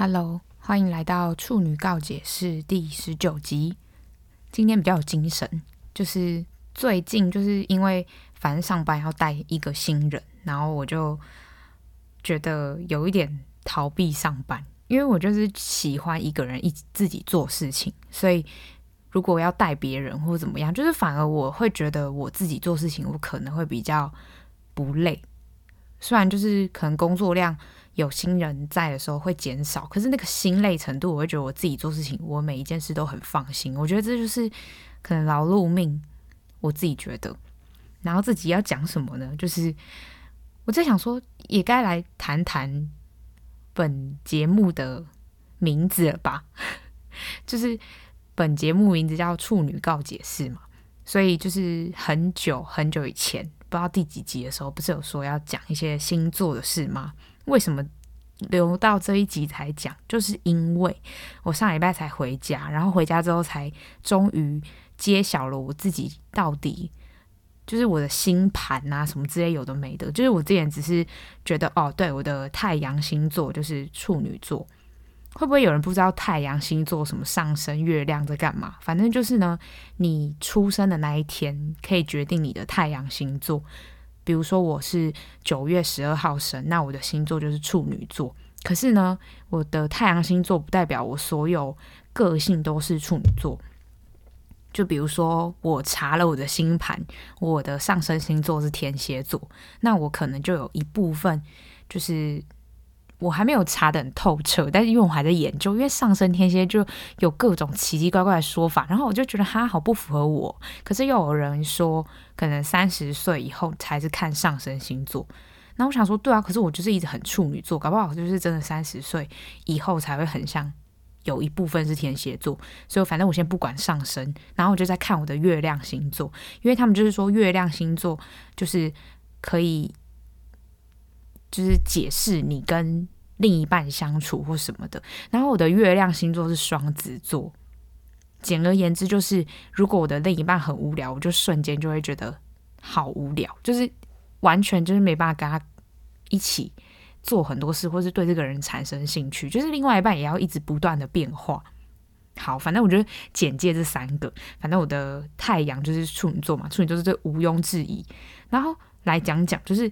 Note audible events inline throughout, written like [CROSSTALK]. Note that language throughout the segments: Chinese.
Hello，欢迎来到处女告解室第十九集。今天比较有精神，就是最近就是因为反正上班要带一个新人，然后我就觉得有一点逃避上班，因为我就是喜欢一个人一自己做事情，所以如果要带别人或怎么样，就是反而我会觉得我自己做事情，我可能会比较不累，虽然就是可能工作量。有新人在的时候会减少，可是那个心累程度，我会觉得我自己做事情，我每一件事都很放心。我觉得这就是可能劳碌命，我自己觉得。然后自己要讲什么呢？就是我在想说，也该来谈谈本节目的名字了吧？[LAUGHS] 就是本节目名字叫《处女告解室》嘛，所以就是很久很久以前，不知道第几集的时候，不是有说要讲一些星座的事吗？为什么留到这一集才讲？就是因为我上礼拜才回家，然后回家之后才终于揭晓了我自己到底就是我的星盘啊什么之类有的没的。就是我之前只是觉得哦，对，我的太阳星座就是处女座。会不会有人不知道太阳星座什么上升、月亮在干嘛？反正就是呢，你出生的那一天可以决定你的太阳星座。比如说我是九月十二号生，那我的星座就是处女座。可是呢，我的太阳星座不代表我所有个性都是处女座。就比如说，我查了我的星盘，我的上升星座是天蝎座，那我可能就有一部分就是。我还没有查得很透彻，但是因为我还在研究，因为上升天蝎就有各种奇奇怪怪的说法，然后我就觉得它好不符合我。可是又有人说，可能三十岁以后才是看上升星座。那我想说，对啊，可是我就是一直很处女座，搞不好就是真的三十岁以后才会很像有一部分是天蝎座。所以反正我先不管上升，然后我就在看我的月亮星座，因为他们就是说月亮星座就是可以。就是解释你跟另一半相处或什么的。然后我的月亮星座是双子座。简而言之，就是如果我的另一半很无聊，我就瞬间就会觉得好无聊，就是完全就是没办法跟他一起做很多事，或是对这个人产生兴趣。就是另外一半也要一直不断的变化。好，反正我觉得简介这三个，反正我的太阳就是处女座嘛，处女座是这毋庸置疑。然后来讲讲，就是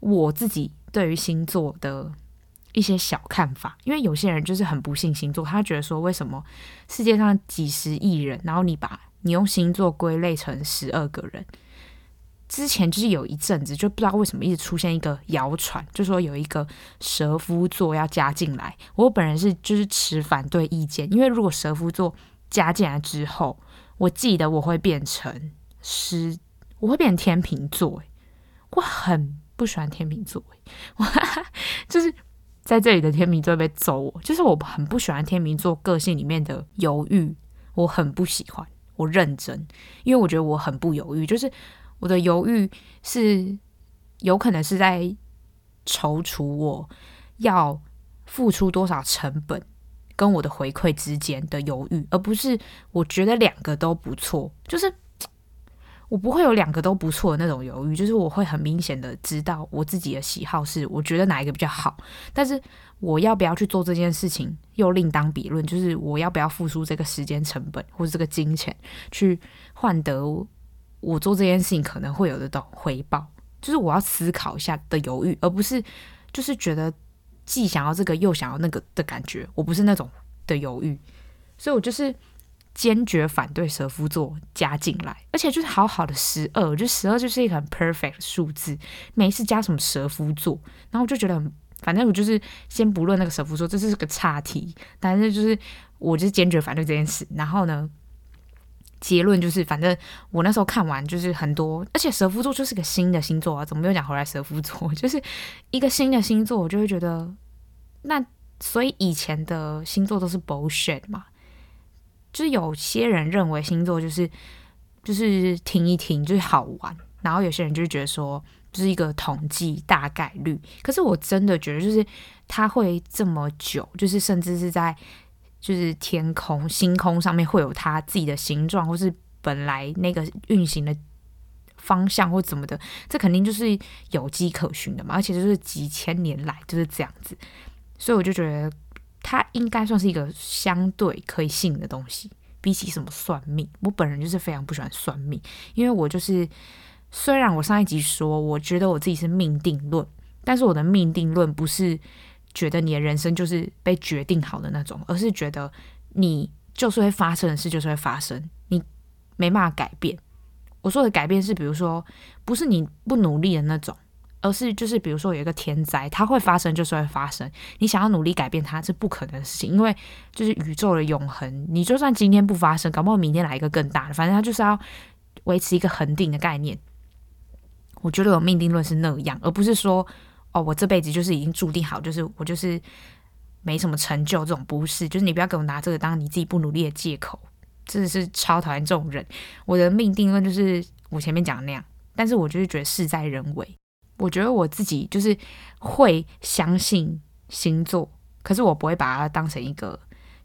我自己。对于星座的一些小看法，因为有些人就是很不信星座，他觉得说，为什么世界上几十亿人，然后你把你用星座归类成十二个人？之前就是有一阵子就不知道为什么一直出现一个谣传，就说有一个蛇夫座要加进来。我本人是就是持反对意见，因为如果蛇夫座加进来之后，我记得我会变成狮，我会变成天秤座，我很。不喜欢天秤座，我 [LAUGHS] 就是在这里的天秤座被揍我，就是我很不喜欢天秤座个性里面的犹豫，我很不喜欢，我认真，因为我觉得我很不犹豫，就是我的犹豫是有可能是在踌躇我要付出多少成本跟我的回馈之间的犹豫，而不是我觉得两个都不错，就是。我不会有两个都不错的那种犹豫，就是我会很明显的知道我自己的喜好是我觉得哪一个比较好，但是我要不要去做这件事情又另当别论，就是我要不要付出这个时间成本或者这个金钱去换得我做这件事情可能会有的回报，就是我要思考一下的犹豫，而不是就是觉得既想要这个又想要那个的感觉，我不是那种的犹豫，所以我就是。坚决反对蛇夫座加进来，而且就是好好的十二，我觉得十二就是一个很 perfect 的数字，没事加什么蛇夫座，然后我就觉得很，反正我就是先不论那个蛇夫座，这是个岔题，但是就是我就是坚决反对这件事。然后呢，结论就是，反正我那时候看完就是很多，而且蛇夫座就是个新的星座啊，怎么又讲回来蛇夫座？就是一个新的星座，我就会觉得，那所以以前的星座都是 bullshit 嘛。就是有些人认为星座就是就是听一听就是好玩，然后有些人就觉得说就是一个统计大概率。可是我真的觉得就是它会这么久，就是甚至是在就是天空星空上面会有它自己的形状，或是本来那个运行的方向或怎么的，这肯定就是有迹可循的嘛。而且就是几千年来就是这样子，所以我就觉得。它应该算是一个相对可以信的东西，比起什么算命。我本人就是非常不喜欢算命，因为我就是虽然我上一集说我觉得我自己是命定论，但是我的命定论不是觉得你的人生就是被决定好的那种，而是觉得你就是会发生的事就是会发生，你没办法改变。我说的改变是，比如说不是你不努力的那种。而是就是比如说有一个天灾，它会发生就是会发生。你想要努力改变它是不可能的事情，因为就是宇宙的永恒。你就算今天不发生，搞不好明天来一个更大的，反正它就是要维持一个恒定的概念。我觉得有命定论是那样，而不是说哦，我这辈子就是已经注定好，就是我就是没什么成就这种不是。就是你不要给我拿这个当你自己不努力的借口，真的是超讨厌这种人。我的命定论就是我前面讲的那样，但是我就是觉得事在人为。我觉得我自己就是会相信星座，可是我不会把它当成一个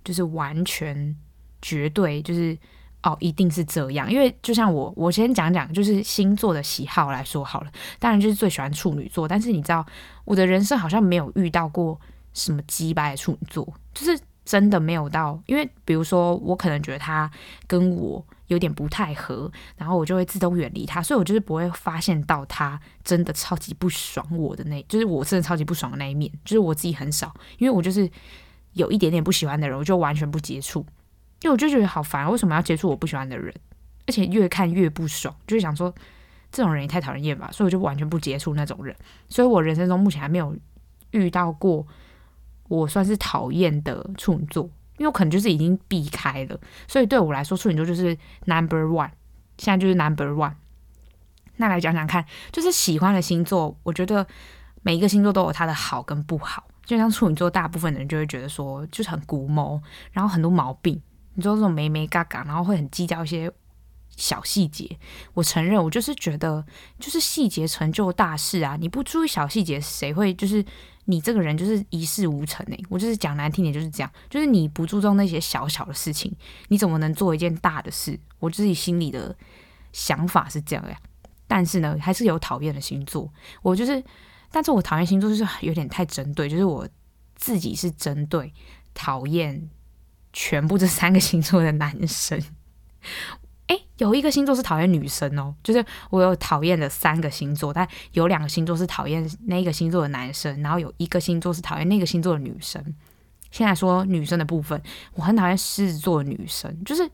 就是完全绝对，就是哦一定是这样。因为就像我，我先讲讲就是星座的喜好来说好了。当然就是最喜欢处女座，但是你知道我的人生好像没有遇到过什么击败处女座，就是真的没有到。因为比如说我可能觉得他跟我。有点不太合，然后我就会自动远离他，所以我就是不会发现到他真的超级不爽我的那，就是我真的超级不爽的那一面，就是我自己很少，因为我就是有一点点不喜欢的人，我就完全不接触，因为我就觉得好烦，为什么要接触我不喜欢的人？而且越看越不爽，就是想说这种人也太讨人厌吧，所以我就完全不接触那种人，所以我人生中目前还没有遇到过我算是讨厌的处女座。因为我可能就是已经避开了，所以对我来说，处女座就是 number one，现在就是 number one。那来讲讲看，就是喜欢的星座，我觉得每一个星座都有它的好跟不好。就像处女座，大部分的人就会觉得说，就是很古毛，然后很多毛病，你说这种眉眉嘎嘎，然后会很计较一些小细节。我承认，我就是觉得，就是细节成就大事啊！你不注意小细节，谁会就是？你这个人就是一事无成诶，我就是讲难听点就是这样，就是你不注重那些小小的事情，你怎么能做一件大的事？我自己心里的想法是这样呀。但是呢，还是有讨厌的星座，我就是，但是我讨厌星座就是有点太针对，就是我自己是针对讨厌全部这三个星座的男生。有一个星座是讨厌女生哦，就是我有讨厌的三个星座，但有两个星座是讨厌那个星座的男生，然后有一个星座是讨厌那个星座的女生。现在说女生的部分，我很讨厌狮子座的女生，就是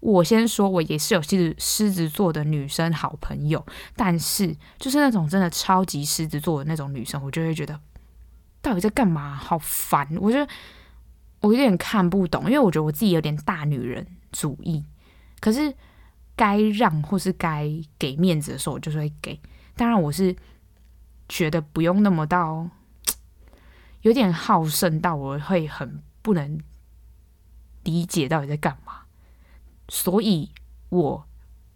我先说，我也是有狮子狮子座的女生好朋友，但是就是那种真的超级狮子座的那种女生，我就会觉得到底在干嘛，好烦，我觉得我有点看不懂，因为我觉得我自己有点大女人主义。可是该让或是该给面子的时候，我就是会给。当然，我是觉得不用那么到 [TSK] 有点好胜到我会很不能理解到底在干嘛。所以我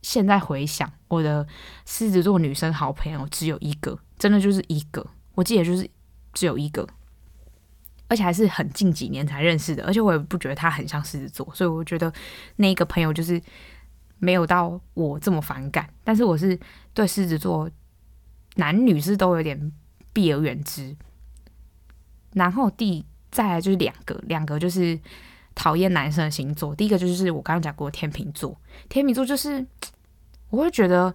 现在回想，我的狮子座女生好朋友只有一个，真的就是一个。我记得就是只有一个，而且还是很近几年才认识的。而且我也不觉得他很像狮子座，所以我觉得那一个朋友就是。没有到我这么反感，但是我是对狮子座男女是都有点避而远之。然后第再来就是两个，两个就是讨厌男生的星座。第一个就是我刚刚讲过天秤座，天秤座就是我会觉得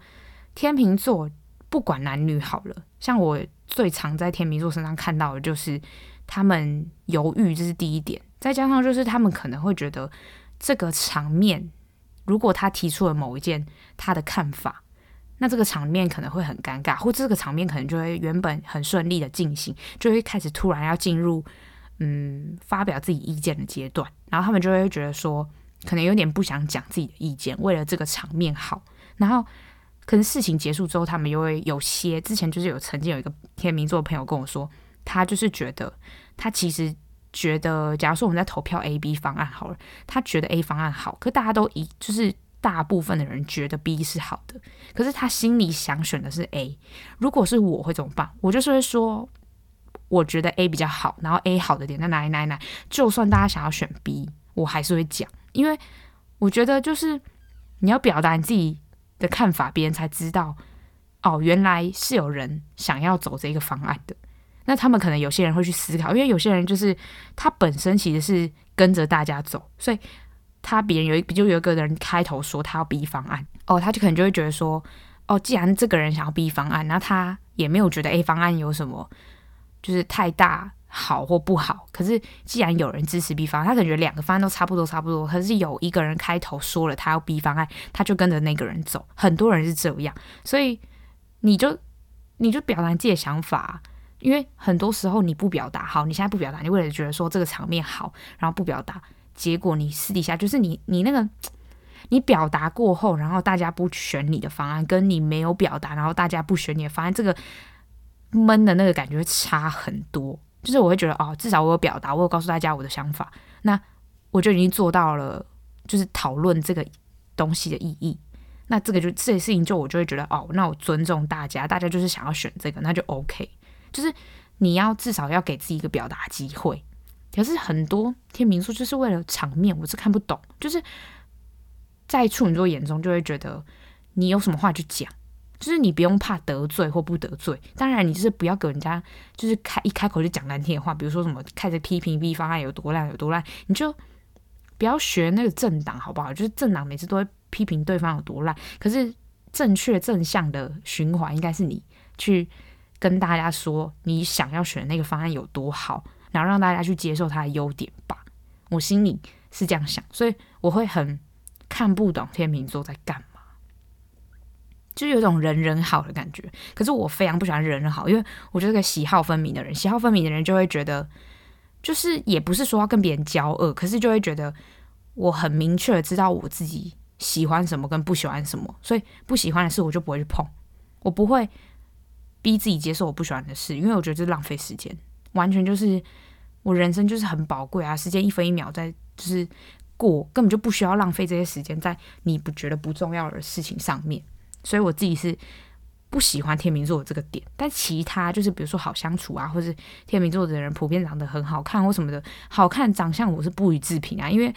天秤座不管男女好了，像我最常在天秤座身上看到的就是他们犹豫，这是第一点。再加上就是他们可能会觉得这个场面。如果他提出了某一件他的看法，那这个场面可能会很尴尬，或这个场面可能就会原本很顺利的进行，就会开始突然要进入嗯发表自己意见的阶段，然后他们就会觉得说，可能有点不想讲自己的意见，为了这个场面好，然后可能事情结束之后，他们又会有些之前就是有曾经有一个天秤座的朋友跟我说，他就是觉得他其实。觉得，假如说我们在投票 A、B 方案好了，他觉得 A 方案好，可大家都一就是大部分的人觉得 B 是好的，可是他心里想选的是 A。如果是我会怎么办？我就是会说，我觉得 A 比较好，然后 A 好的点在哪里哪里哪。就算大家想要选 B，我还是会讲，因为我觉得就是你要表达你自己的看法，别人才知道哦，原来是有人想要走这个方案的。那他们可能有些人会去思考，因为有些人就是他本身其实是跟着大家走，所以他别人有一就有一个人开头说他要 B 方案，哦，他就可能就会觉得说，哦，既然这个人想要 B 方案，那他也没有觉得 A 方案有什么就是太大好或不好。可是既然有人支持 B 方案，他感觉两个方案都差不多差不多，可是有一个人开头说了他要 B 方案，他就跟着那个人走。很多人是这样，所以你就你就表达自己的想法。因为很多时候你不表达好，你现在不表达，你为了觉得说这个场面好，然后不表达，结果你私底下就是你你那个 [TSK] 你表达过后，然后大家不选你的方案，跟你没有表达，然后大家不选你的方案，这个闷的那个感觉差很多。就是我会觉得哦，至少我有表达，我有告诉大家我的想法，那我就已经做到了，就是讨论这个东西的意义。那这个就这些事情，就我就会觉得哦，那我尊重大家，大家就是想要选这个，那就 OK。就是你要至少要给自己一个表达机会，可是很多天秤座就是为了场面，我是看不懂。就是在处女座眼中，就会觉得你有什么话就讲，就是你不用怕得罪或不得罪。当然，你就是不要给人家就是开一开口就讲难听的话，比如说什么开始批评 B 方案有多烂有多烂，你就不要学那个政党好不好？就是政党每次都会批评对方有多烂，可是正确正向的循环应该是你去。跟大家说你想要选的那个方案有多好，然后让大家去接受它的优点吧。我心里是这样想，所以我会很看不懂天秤座在干嘛，就有种人人好的感觉。可是我非常不喜欢人人好，因为我就是个喜好分明的人。喜好分明的人就会觉得，就是也不是说要跟别人交恶，可是就会觉得我很明确的知道我自己喜欢什么跟不喜欢什么，所以不喜欢的事我就不会去碰，我不会。逼自己接受我不喜欢的事，因为我觉得这浪费时间，完全就是我人生就是很宝贵啊，时间一分一秒在就是过，根本就不需要浪费这些时间在你不觉得不重要的事情上面。所以我自己是不喜欢天秤座这个点，但其他就是比如说好相处啊，或是天秤座的人普遍长得很好看或什么的，好看长相我是不予置评啊，因为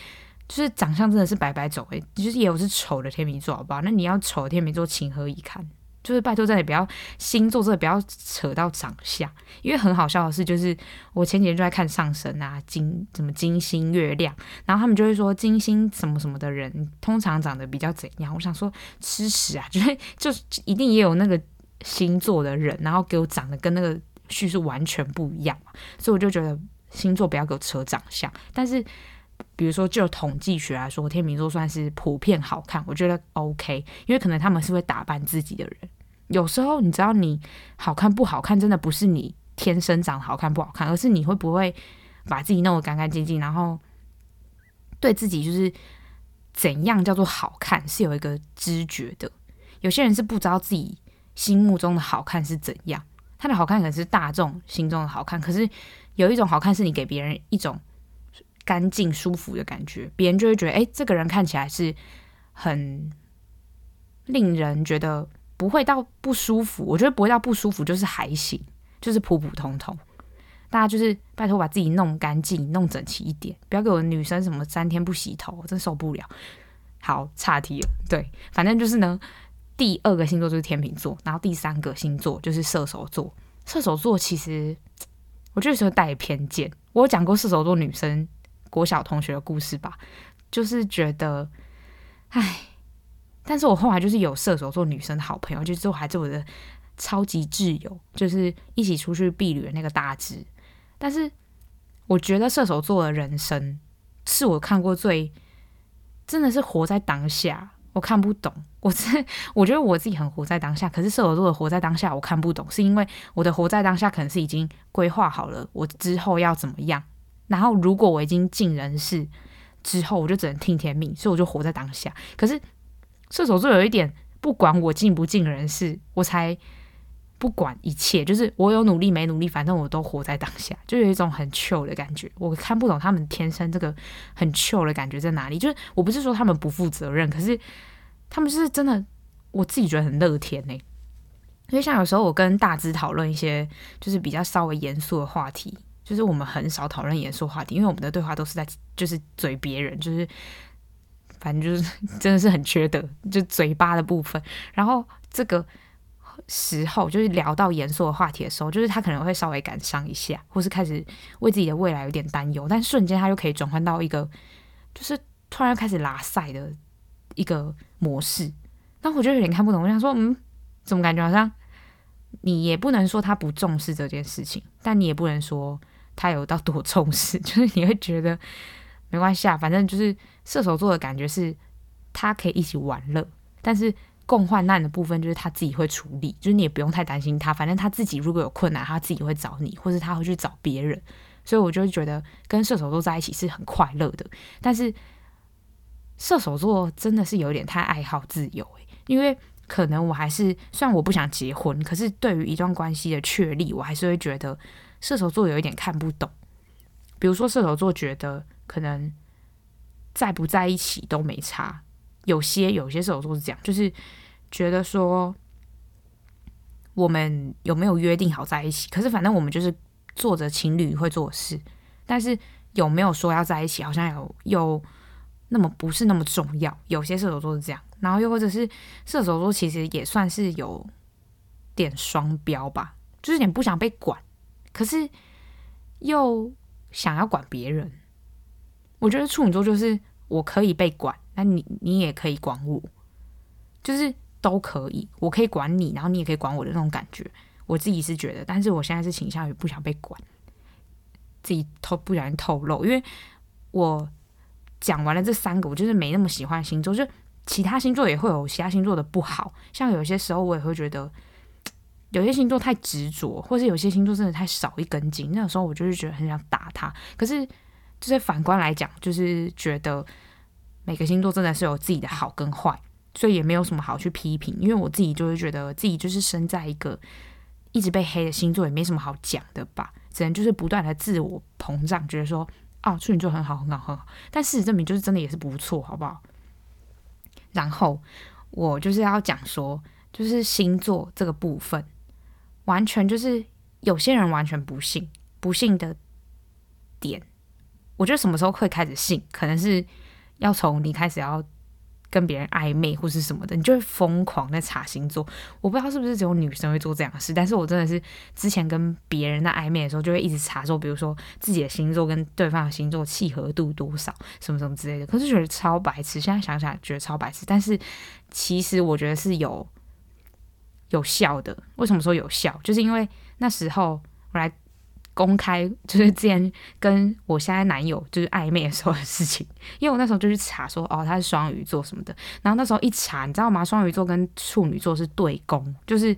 就是长相真的是白白走诶，就是也有是丑的天秤座，好不好？那你要丑的天秤座情何以堪？就是拜托，真的不要星座，真的不要扯到长相，因为很好笑的是，就是我前几天就在看上升啊，金什么金星、月亮，然后他们就会说金星什么什么的人通常长得比较怎样。我想说吃屎啊，[LAUGHS] 就是就是一定也有那个星座的人，然后给我长得跟那个叙述完全不一样，所以我就觉得星座不要给我扯长相。但是比如说就统计学来说，天秤座算是普遍好看，我觉得 OK，因为可能他们是会打扮自己的人。有时候你知道你好看不好看，真的不是你天生长得好看不好看，而是你会不会把自己弄得干干净净，然后对自己就是怎样叫做好看是有一个知觉的。有些人是不知道自己心目中的好看是怎样，他的好看可能是大众心中的好看，可是有一种好看是你给别人一种干净舒服的感觉，别人就会觉得哎，这个人看起来是很令人觉得。不会到不舒服，我觉得不会到不舒服，就是还行，就是普普通通。大家就是拜托把自己弄干净、弄整齐一点，不要给我女生什么三天不洗头，真受不了。好，岔题了。对，反正就是呢，第二个星座就是天秤座，然后第三个星座就是射手座。射手座其实我觉得是会带偏见。我有讲过射手座女生国小同学的故事吧，就是觉得，唉。但是我后来就是有射手座女生的好朋友，就是还是我的超级挚友，就是一起出去避旅的那个大志。但是我觉得射手座的人生是我看过最真的是活在当下，我看不懂。我是我觉得我自己很活在当下，可是射手座的活在当下我看不懂，是因为我的活在当下可能是已经规划好了我之后要怎么样。然后如果我已经尽人事之后，我就只能听天命，所以我就活在当下。可是。射手座有一点，不管我尽不尽人事，我才不管一切。就是我有努力没努力，反正我都活在当下，就有一种很 chill 的感觉。我看不懂他们天生这个很 chill 的感觉在哪里。就是我不是说他们不负责任，可是他们是真的，我自己觉得很乐天呢。因为像有时候我跟大芝讨论一些就是比较稍微严肃的话题，就是我们很少讨论严肃话题，因为我们的对话都是在就是嘴别人，就是。反正就是 [LAUGHS] 真的是很缺德，就嘴巴的部分。然后这个时候，就是聊到严肃的话题的时候，就是他可能会稍微感伤一下，或是开始为自己的未来有点担忧，但瞬间他又可以转换到一个，就是突然又开始拉赛的一个模式。那我就有点看不懂，我想说，嗯，怎么感觉好像你也不能说他不重视这件事情，但你也不能说他有到多重视，[LAUGHS] 就是你会觉得没关系啊，反正就是射手座的感觉是，他可以一起玩乐，但是。共患难的部分就是他自己会处理，就是你也不用太担心他，反正他自己如果有困难，他自己会找你，或者他会去找别人。所以我就觉得跟射手座在一起是很快乐的。但是射手座真的是有点太爱好自由，因为可能我还是虽然我不想结婚，可是对于一段关系的确立，我还是会觉得射手座有一点看不懂。比如说射手座觉得可能在不在一起都没差，有些有些射手座是这样，就是。觉得说我们有没有约定好在一起？可是反正我们就是做着情侣会做的事，但是有没有说要在一起，好像有又那么不是那么重要。有些射手座是这样，然后又或者是射手座其实也算是有点双标吧，就是有点不想被管，可是又想要管别人。我觉得处女座就是我可以被管，那你你也可以管我，就是。都可以，我可以管你，然后你也可以管我的那种感觉，我自己是觉得，但是我现在是倾向于不想被管，自己透不小心透露，因为我讲完了这三个，我就是没那么喜欢星座，就其他星座也会有其他星座的不好，像有些时候我也会觉得有些星座太执着，或是有些星座真的太少一根筋，那个时候我就是觉得很想打他。可是就是反观来讲，就是觉得每个星座真的是有自己的好跟坏。所以也没有什么好去批评，因为我自己就会觉得自己就是生在一个一直被黑的星座，也没什么好讲的吧，只能就是不断的自我膨胀，觉得说哦，处女座很好很好很好，但事实证明就是真的也是不错，好不好？然后我就是要讲说，就是星座这个部分，完全就是有些人完全不信，不信的点，我觉得什么时候会开始信，可能是要从你开始要。跟别人暧昧或是什么的，你就会疯狂在查星座。我不知道是不是只有女生会做这样的事，但是我真的是之前跟别人在暧昧的时候，就会一直查说，比如说自己的星座跟对方的星座契合度多少，什么什么之类的。可是觉得超白痴，现在想想觉得超白痴，但是其实我觉得是有有效的。为什么说有效？就是因为那时候我来。公开就是之前跟我现在男友就是暧昧的时候的事情，因为我那时候就去查说哦，他是双鱼座什么的，然后那时候一查，你知道吗？双鱼座跟处女座是对宫，就是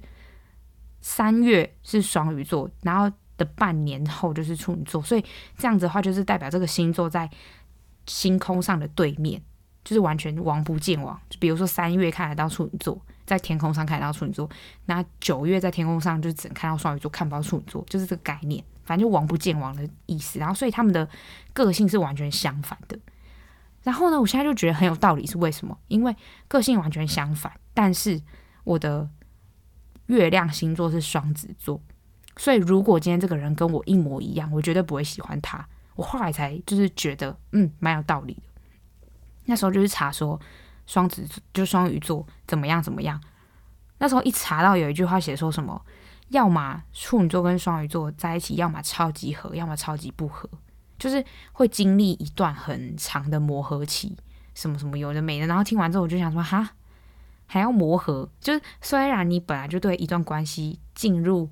三月是双鱼座，然后的半年后就是处女座，所以这样子的话就是代表这个星座在星空上的对面，就是完全王不见王。就比如说三月看得到处女座。在天空上看到处女座，那九月在天空上就只能看到双鱼座，看不到处女座，就是这个概念。反正就王不见王的意思。然后，所以他们的个性是完全相反的。然后呢，我现在就觉得很有道理，是为什么？因为个性完全相反，但是我的月亮星座是双子座，所以如果今天这个人跟我一模一样，我绝对不会喜欢他。我后来才就是觉得，嗯，蛮有道理的。那时候就是查说。双子就双鱼座怎么样怎么样？那时候一查到有一句话写说什么，要么处女座跟双鱼座在一起，要么超级合，要么超级不合，就是会经历一段很长的磨合期，什么什么有的没的。然后听完之后，我就想说，哈，还要磨合？就是虽然你本来就对一段关系进入。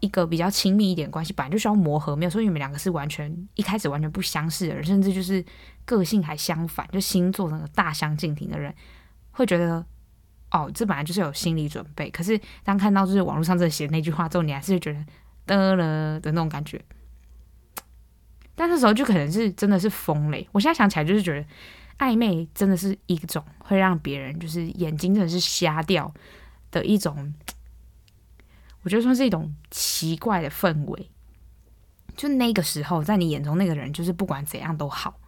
一个比较亲密一点关系，本来就需要磨合，没有说你们两个是完全一开始完全不相识的人，甚至就是个性还相反，就星座那个大相径庭的人，会觉得哦，这本来就是有心理准备。可是当看到就是网络上这写那句话之后，你还是觉得得了的那种感觉。但那时候就可能是真的是疯了。我现在想起来就是觉得暧昧真的是一种会让别人就是眼睛真的是瞎掉的一种。我觉得算是一种奇怪的氛围，就那个时候，在你眼中那个人，就是不管怎样都好，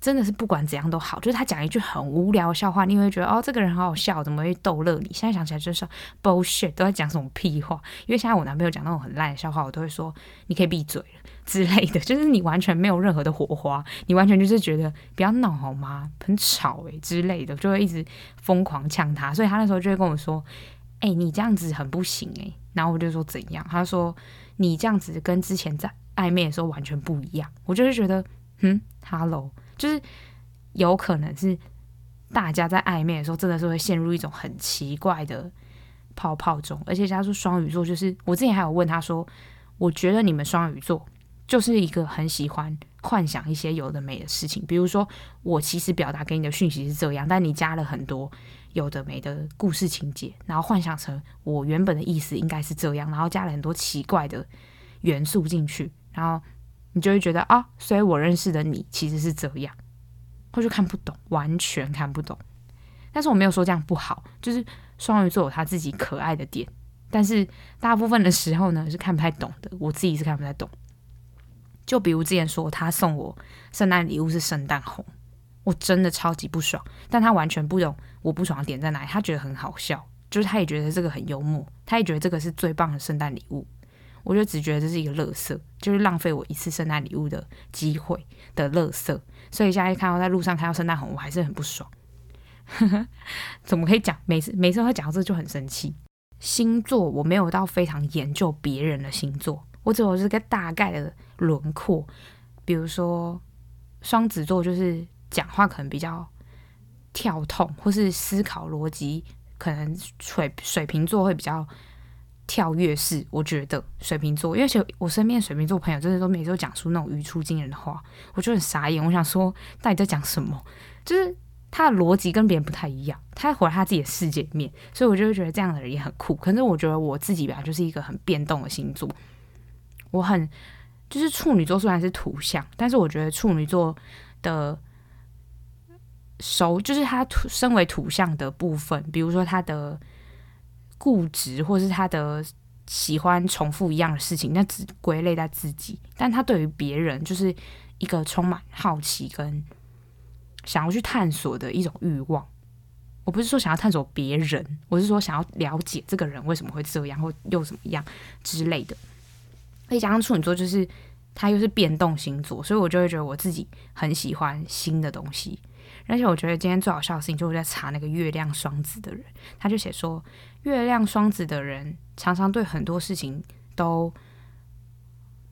真的是不管怎样都好。就是他讲一句很无聊的笑话，你会觉得哦，这个人好好笑，怎么会逗乐你？现在想起来就是 bullshit，都在讲什么屁话。因为现在我男朋友讲那种很烂的笑话，我都会说你可以闭嘴了之类的。[LAUGHS] 就是你完全没有任何的火花，你完全就是觉得不要闹好吗？很吵诶、之类的，就会一直疯狂呛他。所以他那时候就会跟我说。哎、你这样子很不行哎、欸。然后我就说怎样？他说你这样子跟之前在暧昧的时候完全不一样。我就是觉得，嗯，Hello，就是有可能是大家在暧昧的时候真的是会陷入一种很奇怪的泡泡中，而且他说双鱼座就是我之前还有问他说，我觉得你们双鱼座就是一个很喜欢幻想一些有的没的事情，比如说我其实表达给你的讯息是这样，但你加了很多。有的没的故事情节，然后幻想成我原本的意思应该是这样，然后加了很多奇怪的元素进去，然后你就会觉得啊，所以我认识的你其实是这样，或就看不懂，完全看不懂。但是我没有说这样不好，就是双鱼座有他自己可爱的点，但是大部分的时候呢是看不太懂的，我自己是看不太懂。就比如之前说他送我圣诞礼物是圣诞红。我真的超级不爽，但他完全不懂我不爽的点在哪里，他觉得很好笑，就是他也觉得这个很幽默，他也觉得这个是最棒的圣诞礼物。我就只觉得这是一个垃圾，就是浪费我一次圣诞礼物的机会的垃圾。所以现在看到在路上看到圣诞红，我还是很不爽。[LAUGHS] 怎么可以讲？每次每次会讲到这就很生气。星座我没有到非常研究别人的星座，我只有是个大概的轮廓。比如说双子座就是。讲话可能比较跳痛，或是思考逻辑可能水水瓶座会比较跳跃式。我觉得水瓶座，因为我身边水瓶座朋友真的都每次都讲出那种语出惊人的话，我就很傻眼。我想说，到底在讲什么？就是他的逻辑跟别人不太一样，他活在他自己的世界里面，所以我就会觉得这样的人也很酷。可是我觉得我自己本来，就是一个很变动的星座。我很就是处女座虽然是土象，但是我觉得处女座的。熟就是他土身为土象的部分，比如说他的固执，或是他的喜欢重复一样的事情，那只归类在自己。但他对于别人，就是一个充满好奇跟想要去探索的一种欲望。我不是说想要探索别人，我是说想要了解这个人为什么会这样，或又怎么样之类的。可以加上处女座，就是他又是变动星座，所以我就会觉得我自己很喜欢新的东西。而且我觉得今天最好笑的事情就是在查那个月亮双子的人，他就写说，月亮双子的人常常对很多事情都，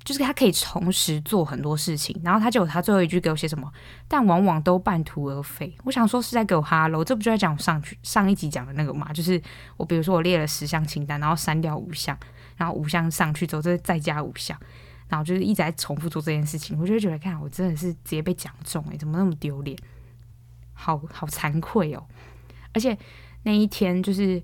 就是他可以同时做很多事情。然后他就有他最后一句给我写什么，但往往都半途而废。我想说是在给我哈喽，这不就在讲我上去上一集讲的那个嘛？就是我比如说我列了十项清单，然后删掉五项，然后五项上去之后再再加五项，然后就是一直在重复做这件事情。我就觉得看我真的是直接被讲中诶、怎么那么丢脸？好好惭愧哦，而且那一天就是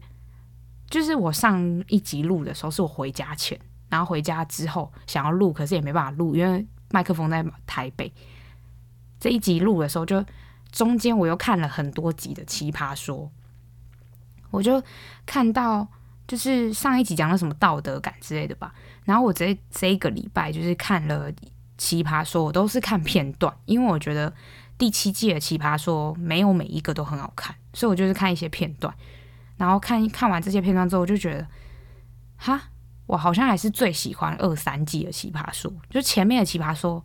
就是我上一集录的时候，是我回家前，然后回家之后想要录，可是也没办法录，因为麦克风在台北。这一集录的时候，就中间我又看了很多集的《奇葩说》，我就看到就是上一集讲了什么道德感之类的吧，然后我这这一个礼拜就是看了《奇葩说》，我都是看片段，因为我觉得。第七季的奇葩说没有每一个都很好看，所以我就是看一些片段，然后看看完这些片段之后，我就觉得，哈，我好像还是最喜欢二三季的奇葩说，就前面的奇葩说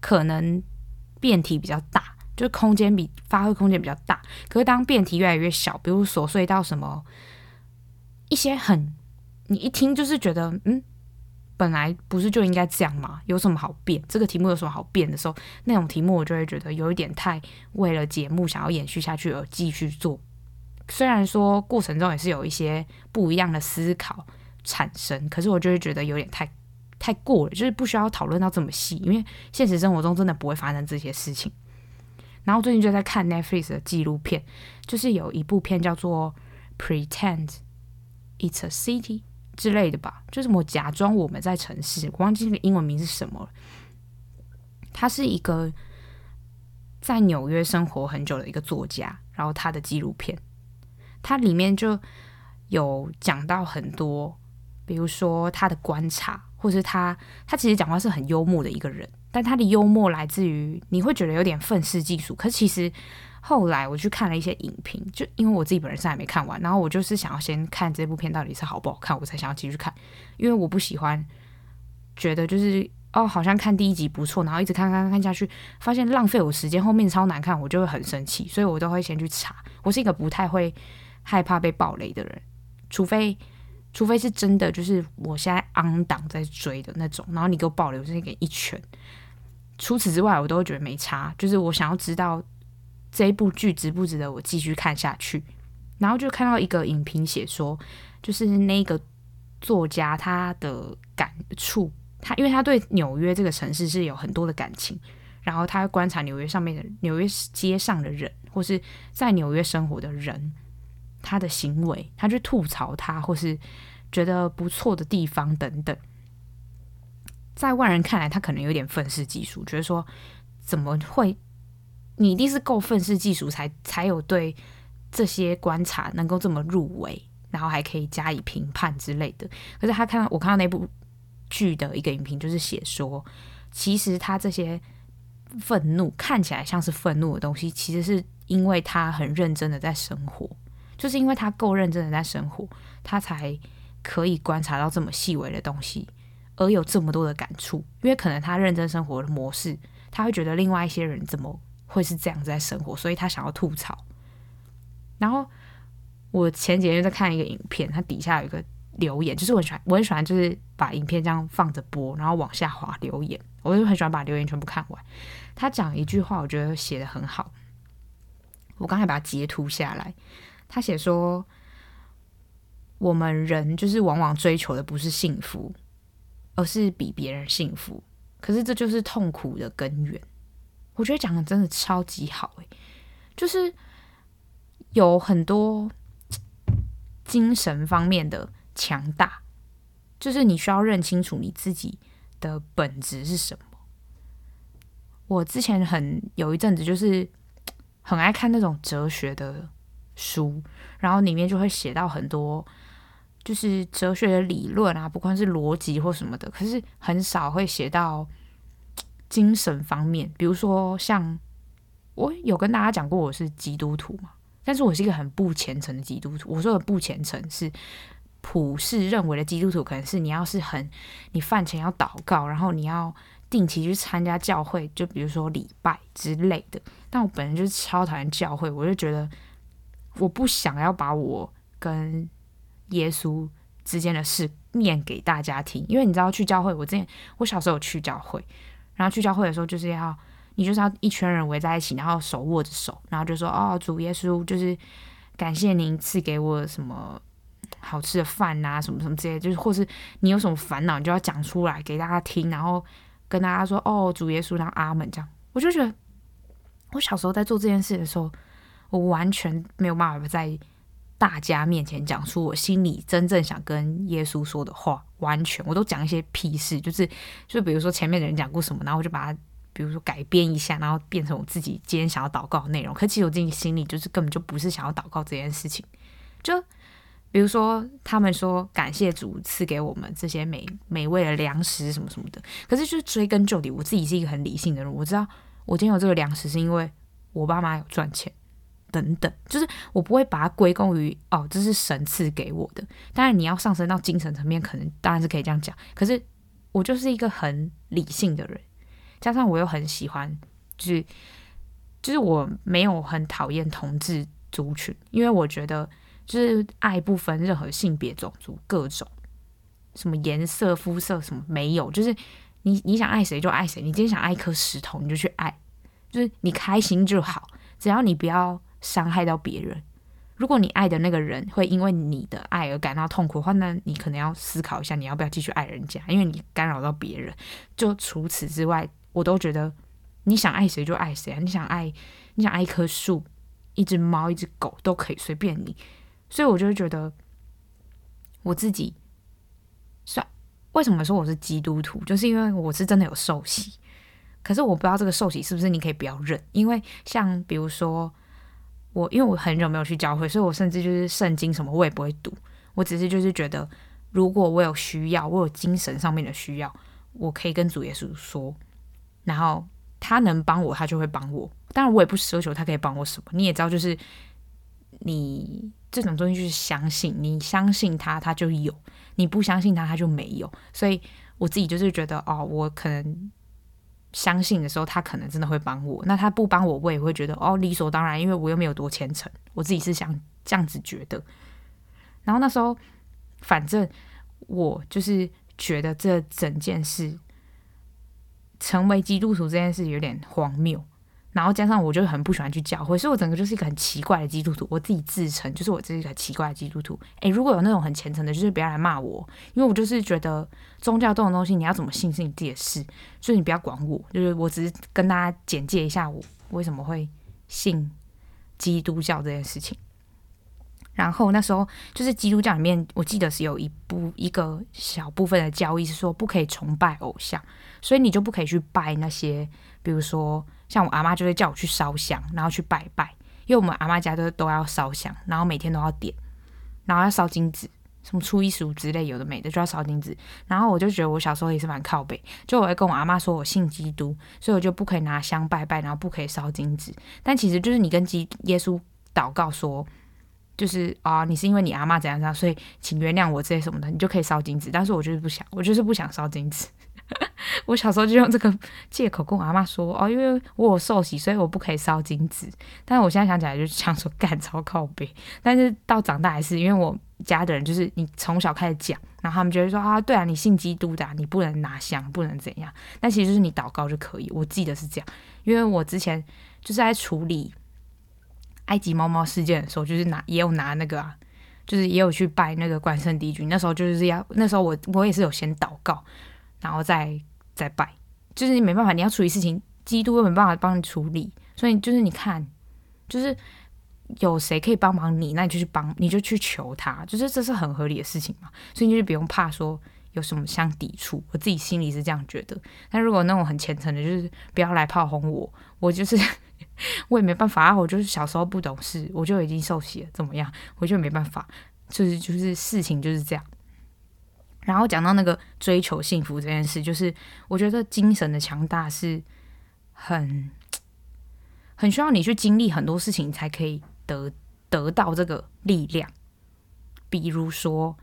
可能辩题比较大，就是空间比发挥空间比较大，可是当辩题越来越小，比如琐碎到什么一些很，你一听就是觉得，嗯。本来不是就应该这样吗？有什么好变？这个题目有什么好变的时候，那种题目我就会觉得有一点太为了节目想要延续下去而继续做。虽然说过程中也是有一些不一样的思考产生，可是我就会觉得有点太太过了，就是不需要讨论到这么细，因为现实生活中真的不会发生这些事情。然后最近就在看 Netflix 的纪录片，就是有一部片叫做《Pretend It's a City》。之类的吧，就是我假装我们在城市，我忘记那个英文名是什么了。他是一个在纽约生活很久的一个作家，然后他的纪录片，他里面就有讲到很多，比如说他的观察，或是他他其实讲话是很幽默的一个人，但他的幽默来自于你会觉得有点愤世嫉俗，可是其实。后来我去看了一些影评，就因为我自己本人是还没看完，然后我就是想要先看这部片到底是好不好看，我才想要继续看，因为我不喜欢觉得就是哦，好像看第一集不错，然后一直看看看下去，发现浪费我时间，后面超难看，我就会很生气，所以我都会先去查。我是一个不太会害怕被暴雷的人，除非除非是真的，就是我现在 on 档在追的那种，然后你给我保留这个一拳。除此之外，我都会觉得没差。就是我想要知道这一部剧值不值得我继续看下去。然后就看到一个影评写说，就是那个作家他的感触，他因为他对纽约这个城市是有很多的感情，然后他观察纽约上面的纽约街上的人，或是在纽约生活的人，他的行为，他去吐槽他，或是觉得不错的地方等等。在外人看来，他可能有点愤世嫉俗，觉得说怎么会？你一定是够愤世嫉俗，才才有对这些观察能够这么入围，然后还可以加以评判之类的。可是他看到我看到那部剧的一个影评，就是写说，其实他这些愤怒看起来像是愤怒的东西，其实是因为他很认真的在生活，就是因为他够认真的在生活，他才可以观察到这么细微的东西。而有这么多的感触，因为可能他认真生活的模式，他会觉得另外一些人怎么会是这样子在生活，所以他想要吐槽。然后我前几天在看一个影片，它底下有一个留言，就是我很喜欢，我很喜欢，就是把影片这样放着播，然后往下滑留言，我就很喜欢把留言全部看完。他讲一句话，我觉得写得很好，我刚才把它截图下来。他写说，我们人就是往往追求的不是幸福。而是比别人幸福，可是这就是痛苦的根源。我觉得讲的真的超级好诶，就是有很多精神方面的强大，就是你需要认清楚你自己的本质是什么。我之前很有一阵子就是很爱看那种哲学的书，然后里面就会写到很多。就是哲学的理论啊，不管是逻辑或什么的，可是很少会写到精神方面。比如说，像我有跟大家讲过，我是基督徒嘛，但是我是一个很不虔诚的基督徒。我说的不虔诚是普世认为的基督徒，可能是你要是很你饭前要祷告，然后你要定期去参加教会，就比如说礼拜之类的。但我本人就是超讨厌教会，我就觉得我不想要把我跟耶稣之间的事念给大家听，因为你知道去教会，我之前我小时候有去教会，然后去教会的时候就是要你就是要一圈人围在一起，然后手握着手，然后就说哦，主耶稣就是感谢您赐给我什么好吃的饭啊，什么什么之类，就是或是你有什么烦恼，你就要讲出来给大家听，然后跟大家说哦，主耶稣，然后阿门这样。我就觉得我小时候在做这件事的时候，我完全没有办法在意。大家面前讲出我心里真正想跟耶稣说的话，完全我都讲一些屁事，就是就比如说前面的人讲过什么，然后我就把它比如说改编一下，然后变成我自己今天想要祷告的内容。可其实我自己心里就是根本就不是想要祷告这件事情。就比如说他们说感谢主赐给我们这些美美味的粮食什么什么的，可是就追根究底，我自己是一个很理性的人，我知道我今天有这个粮食是因为我爸妈有赚钱。等等，就是我不会把它归功于哦，这是神赐给我的。当然，你要上升到精神层面，可能当然是可以这样讲。可是我就是一个很理性的人，加上我又很喜欢，就是就是我没有很讨厌同志族群，因为我觉得就是爱不分任何性别、种族、各种什么颜色、肤色什么没有，就是你你想爱谁就爱谁，你今天想爱一颗石头你就去爱，就是你开心就好，只要你不要。伤害到别人，如果你爱的那个人会因为你的爱而感到痛苦的话，那你可能要思考一下，你要不要继续爱人家，因为你干扰到别人。就除此之外，我都觉得你想爱谁就爱谁啊，你想爱你想爱一棵树、一只猫、一只狗都可以随便你。所以我就觉得我自己算为什么说我是基督徒，就是因为我是真的有受洗，可是我不知道这个受洗是不是你可以不要认，因为像比如说。我因为我很久没有去教会，所以我甚至就是圣经什么我也不会读。我只是就是觉得，如果我有需要，我有精神上面的需要，我可以跟主耶稣说，然后他能帮我，他就会帮我。当然，我也不奢求他可以帮我什么。你也知道，就是你这种东西就是相信，你相信他，他就有；你不相信他，他就没有。所以我自己就是觉得，哦，我可能。相信的时候，他可能真的会帮我。那他不帮我，我也会觉得哦，理所当然，因为我又没有多虔诚。我自己是想这样子觉得。然后那时候，反正我就是觉得这整件事，成为基督徒这件事有点荒谬。然后加上我就很不喜欢去教会，所以我整个就是一个很奇怪的基督徒。我自己自称就是我这是一个奇怪的基督徒。诶，如果有那种很虔诚的，就是不要来骂我，因为我就是觉得宗教这种东西，你要怎么信是你自己的事，所以你不要管我。就是我只是跟大家简介一下我为什么会信基督教这件事情。然后那时候就是基督教里面，我记得是有一部一个小部分的教义是说不可以崇拜偶像，所以你就不可以去拜那些，比如说。像我阿妈就会叫我去烧香，然后去拜拜，因为我们阿妈家都都要烧香，然后每天都要点，然后要烧金纸，什么初一十五之类有的没的就要烧金纸。然后我就觉得我小时候也是蛮靠北，就我会跟我阿妈说我信基督，所以我就不可以拿香拜拜，然后不可以烧金纸。但其实就是你跟基耶稣祷告说，就是啊，你是因为你阿妈怎样怎样，所以请原谅我这些什么的，你就可以烧金纸。但是我就是不想，我就是不想烧金纸。[LAUGHS] 我小时候就用这个借口跟我阿妈说哦，因为我有受洗，所以我不可以烧金纸。但是我现在想起来就想说干 [LAUGHS] 超靠北。但是到长大还是因为我家的人就是你从小开始讲，然后他们觉得说啊，对啊，你信基督的，你不能拿香，不能怎样。但其实就是你祷告就可以。我记得是这样，因为我之前就是在处理埃及猫猫事件的时候，就是拿也有拿那个啊，就是也有去拜那个关圣帝君。那时候就是要那时候我我也是有先祷告。然后再再拜，就是你没办法，你要处理事情，基督又没办法帮你处理，所以就是你看，就是有谁可以帮忙你，那你就去帮，你就去求他，就是这是很合理的事情嘛，所以你就不用怕说有什么相抵触。我自己心里是这样觉得，但如果那种很虔诚的，就是不要来炮轰我，我就是 [LAUGHS] 我也没办法啊，我就是小时候不懂事，我就已经受洗了，怎么样，我就没办法，就是就是事情就是这样。然后讲到那个追求幸福这件事，就是我觉得精神的强大是很 [TSK] 很需要你去经历很多事情才可以得得到这个力量。比如说，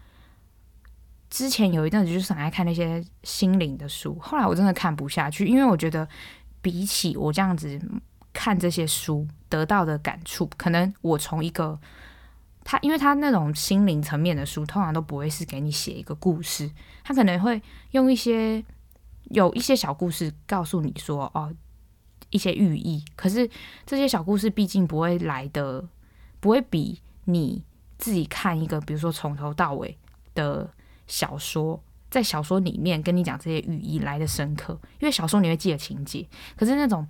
之前有一阵子就是很爱看那些心灵的书，后来我真的看不下去，因为我觉得比起我这样子看这些书得到的感触，可能我从一个。他因为他那种心灵层面的书，通常都不会是给你写一个故事，他可能会用一些有一些小故事告诉你说哦，一些寓意。可是这些小故事毕竟不会来的，不会比你自己看一个，比如说从头到尾的小说，在小说里面跟你讲这些寓意来的深刻，因为小说你会记得情节，可是那种。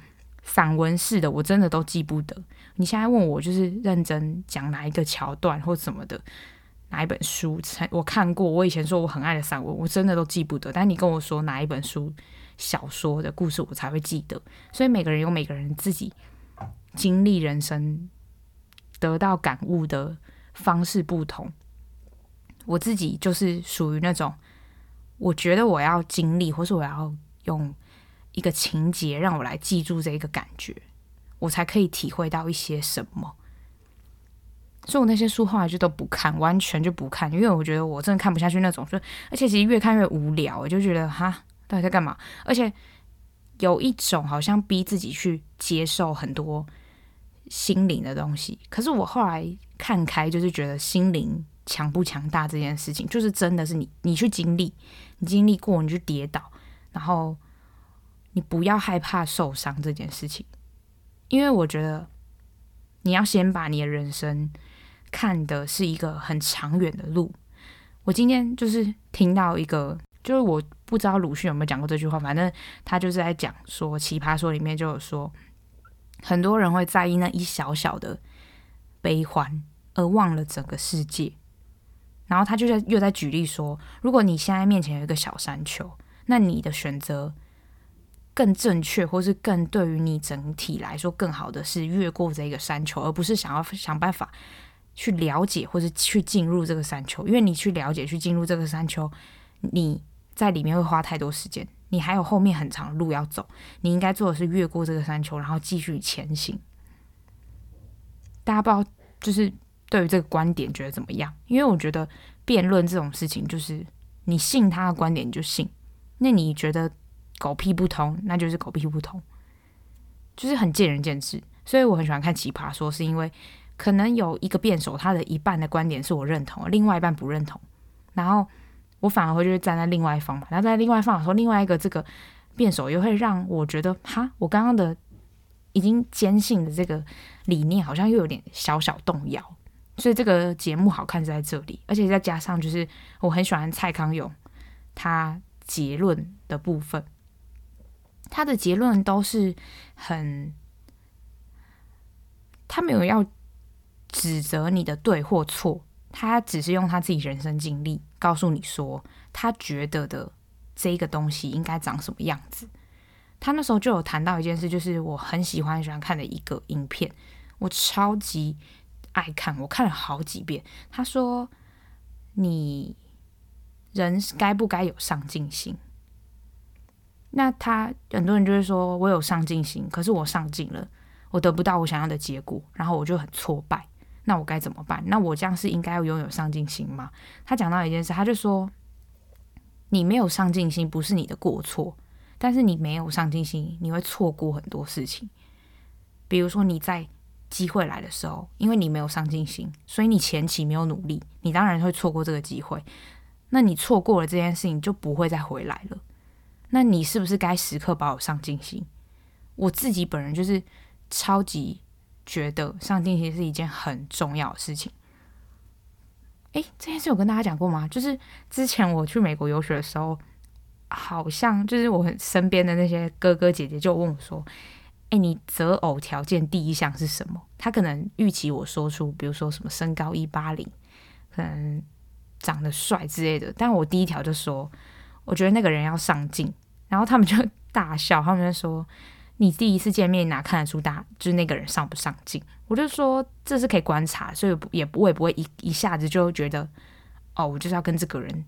散文式的我真的都记不得。你现在问我，就是认真讲哪一个桥段或什么的，哪一本书才我看过。我以前说我很爱的散文，我真的都记不得。但你跟我说哪一本书、小说的故事，我才会记得。所以每个人有每个人自己经历人生、得到感悟的方式不同。我自己就是属于那种，我觉得我要经历，或是我要用。一个情节让我来记住这一个感觉，我才可以体会到一些什么。所以我那些书后来就都不看，完全就不看，因为我觉得我真的看不下去那种。就而且其实越看越无聊，我就觉得哈，到底在干嘛？而且有一种好像逼自己去接受很多心灵的东西。可是我后来看开，就是觉得心灵强不强大这件事情，就是真的是你你去经历，你经历过，你去跌倒，然后。你不要害怕受伤这件事情，因为我觉得你要先把你的人生看的是一个很长远的路。我今天就是听到一个，就是我不知道鲁迅有没有讲过这句话，反正他就是在讲说《奇葩说》里面就有说，很多人会在意那一小小的悲欢，而忘了整个世界。然后他就在又在举例说，如果你现在面前有一个小山丘，那你的选择。更正确，或是更对于你整体来说更好的是越过这个山丘，而不是想要想办法去了解或是去进入这个山丘。因为你去了解、去进入这个山丘，你在里面会花太多时间，你还有后面很长的路要走。你应该做的是越过这个山丘，然后继续前行。大家不知道，就是对于这个观点觉得怎么样？因为我觉得辩论这种事情，就是你信他的观点你就信，那你觉得？狗屁不通，那就是狗屁不通，就是很见仁见智。所以我很喜欢看《奇葩说》，是因为可能有一个辩手，他的一半的观点是我认同，另外一半不认同，然后我反而会就是站在另外一方嘛。然后在另外一方的时候，另外一个这个辩手又会让我觉得，哈，我刚刚的已经坚信的这个理念，好像又有点小小动摇。所以这个节目好看是在这里，而且再加上就是我很喜欢蔡康永他结论的部分，他的结论都是很，他没有要。指责你的对或错，他只是用他自己人生经历告诉你说，他觉得的这个东西应该长什么样子。他那时候就有谈到一件事，就是我很喜欢很喜欢看的一个影片，我超级爱看，我看了好几遍。他说：“你人该不该有上进心？”那他很多人就会说：“我有上进心，可是我上进了，我得不到我想要的结果，然后我就很挫败。”那我该怎么办？那我这样是应该要拥有上进心吗？他讲到一件事，他就说：“你没有上进心不是你的过错，但是你没有上进心，你会错过很多事情。比如说你在机会来的时候，因为你没有上进心，所以你前期没有努力，你当然会错过这个机会。那你错过了这件事情，就不会再回来了。那你是不是该时刻保有上进心？我自己本人就是超级。”觉得上进心是一件很重要的事情。诶，这件事有跟大家讲过吗？就是之前我去美国游学的时候，好像就是我身边的那些哥哥姐姐就问我说：“诶，你择偶条件第一项是什么？”他可能预期我说出，比如说什么身高一八零，可能长得帅之类的。但我第一条就说，我觉得那个人要上进。然后他们就 [LAUGHS] 大笑，他们就说。你第一次见面哪看得出大就是那个人上不上进？我就说这是可以观察，所以也我也不会一一下子就觉得哦，我就是要跟这个人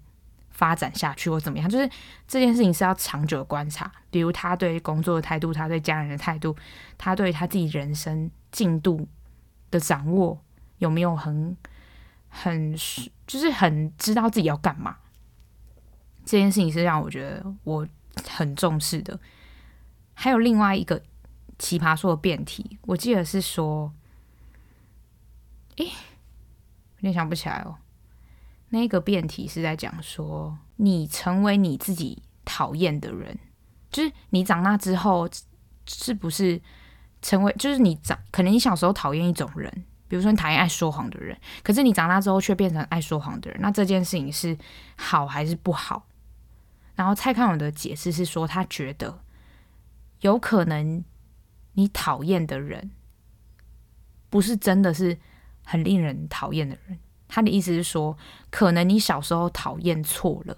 发展下去或怎么样。就是这件事情是要长久的观察，比如他对工作的态度，他对家人的态度，他对他自己人生进度的掌握有没有很很就是很知道自己要干嘛。这件事情是让我觉得我很重视的。还有另外一个奇葩说的辩题，我记得是说，诶，有点想不起来哦。那个辩题是在讲说，你成为你自己讨厌的人，就是你长大之后是不是成为，就是你长，可能你小时候讨厌一种人，比如说你讨厌爱说谎的人，可是你长大之后却变成爱说谎的人，那这件事情是好还是不好？然后蔡康永的解释是说，他觉得。有可能你讨厌的人不是真的是很令人讨厌的人。他的意思是说，可能你小时候讨厌错了，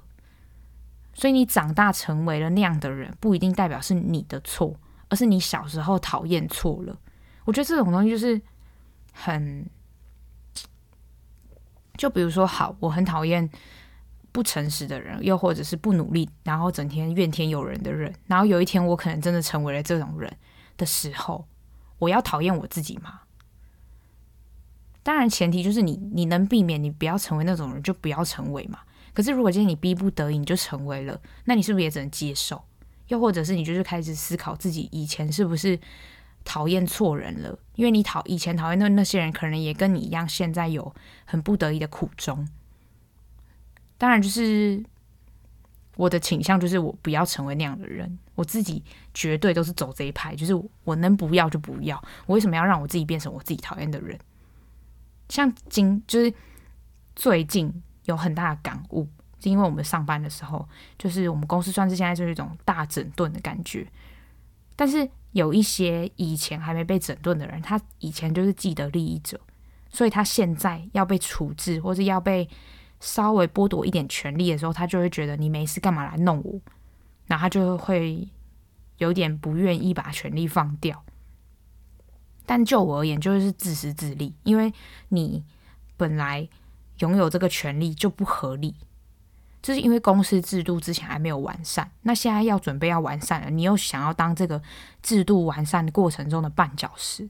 所以你长大成为了那样的人，不一定代表是你的错，而是你小时候讨厌错了。我觉得这种东西就是很，就比如说，好，我很讨厌。不诚实的人，又或者是不努力，然后整天怨天尤人的人，然后有一天我可能真的成为了这种人的时候，我要讨厌我自己吗？当然，前提就是你你能避免，你不要成为那种人，就不要成为嘛。可是如果今天你逼不得已你就成为了，那你是不是也只能接受？又或者是你就是开始思考自己以前是不是讨厌错人了？因为你讨以前讨厌的那些人，可能也跟你一样，现在有很不得已的苦衷。当然，就是我的倾向，就是我不要成为那样的人。我自己绝对都是走这一派，就是我能不要就不要。我为什么要让我自己变成我自己讨厌的人？像今就是最近有很大的感悟，是因为我们上班的时候，就是我们公司算是现在就是一种大整顿的感觉。但是有一些以前还没被整顿的人，他以前就是既得利益者，所以他现在要被处置，或是要被。稍微剥夺一点权利的时候，他就会觉得你没事干嘛来弄我，然后他就会有点不愿意把权利放掉。但就我而言，就是自私自利，因为你本来拥有这个权利就不合理，就是因为公司制度之前还没有完善，那现在要准备要完善了，你又想要当这个制度完善的过程中的绊脚石，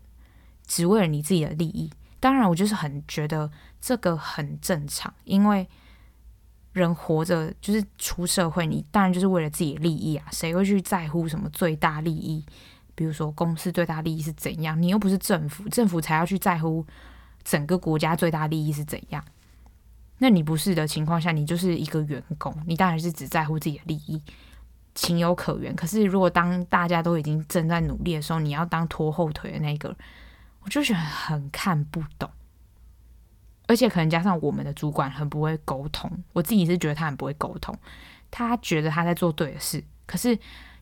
只为了你自己的利益。当然，我就是很觉得。这个很正常，因为人活着就是出社会，你当然就是为了自己的利益啊。谁会去在乎什么最大利益？比如说公司最大利益是怎样？你又不是政府，政府才要去在乎整个国家最大利益是怎样。那你不是的情况下，你就是一个员工，你当然是只在乎自己的利益，情有可原。可是如果当大家都已经正在努力的时候，你要当拖后腿的那个，我就觉得很看不懂。而且可能加上我们的主管很不会沟通，我自己是觉得他很不会沟通。他觉得他在做对的事，可是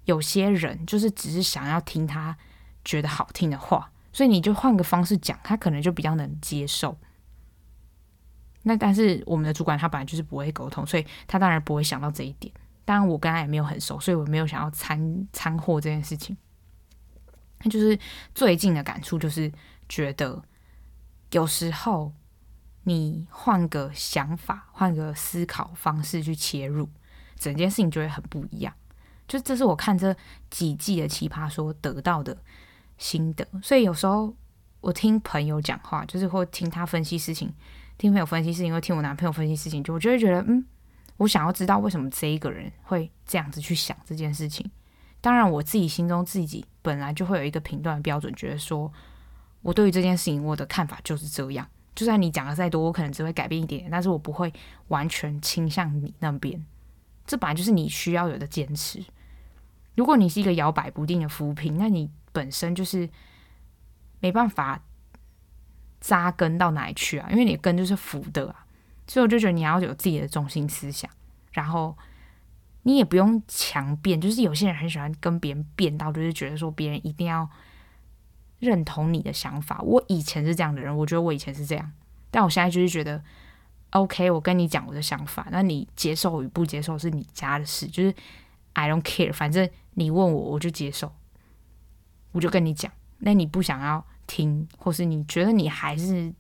有些人就是只是想要听他觉得好听的话，所以你就换个方式讲，他可能就比较能接受。那但是我们的主管他本来就是不会沟通，所以他当然不会想到这一点。当然我跟他也没有很熟，所以我没有想要掺掺和这件事情。那就是最近的感触，就是觉得有时候你换个想法、换个思考方式去切入，整件事情就会很不一样。就这是我看这几季的奇葩说得到的心得。所以有时候我听朋友讲话，就是会听他分析事情。听朋友分析事情，会听我男朋友分析事情，就我就会觉得，嗯，我想要知道为什么这一个人会这样子去想这件事情。当然，我自己心中自己本来就会有一个评断的标准，觉得说我对于这件事情我的看法就是这样。就算你讲的再多，我可能只会改变一点点，但是我不会完全倾向你那边。这本来就是你需要有的坚持。如果你是一个摇摆不定的浮萍，那你本身就是没办法。扎根到哪里去啊？因为你根就是浮的啊，所以我就觉得你要有自己的中心思想，然后你也不用强辩。就是有些人很喜欢跟别人辩到，就是觉得说别人一定要认同你的想法。我以前是这样的人，我觉得我以前是这样，但我现在就是觉得，OK，我跟你讲我的想法，那你接受与不接受是你家的事，就是 I don't care，反正你问我我就接受，我就跟你讲。那你不想要？听，或是你觉得你还是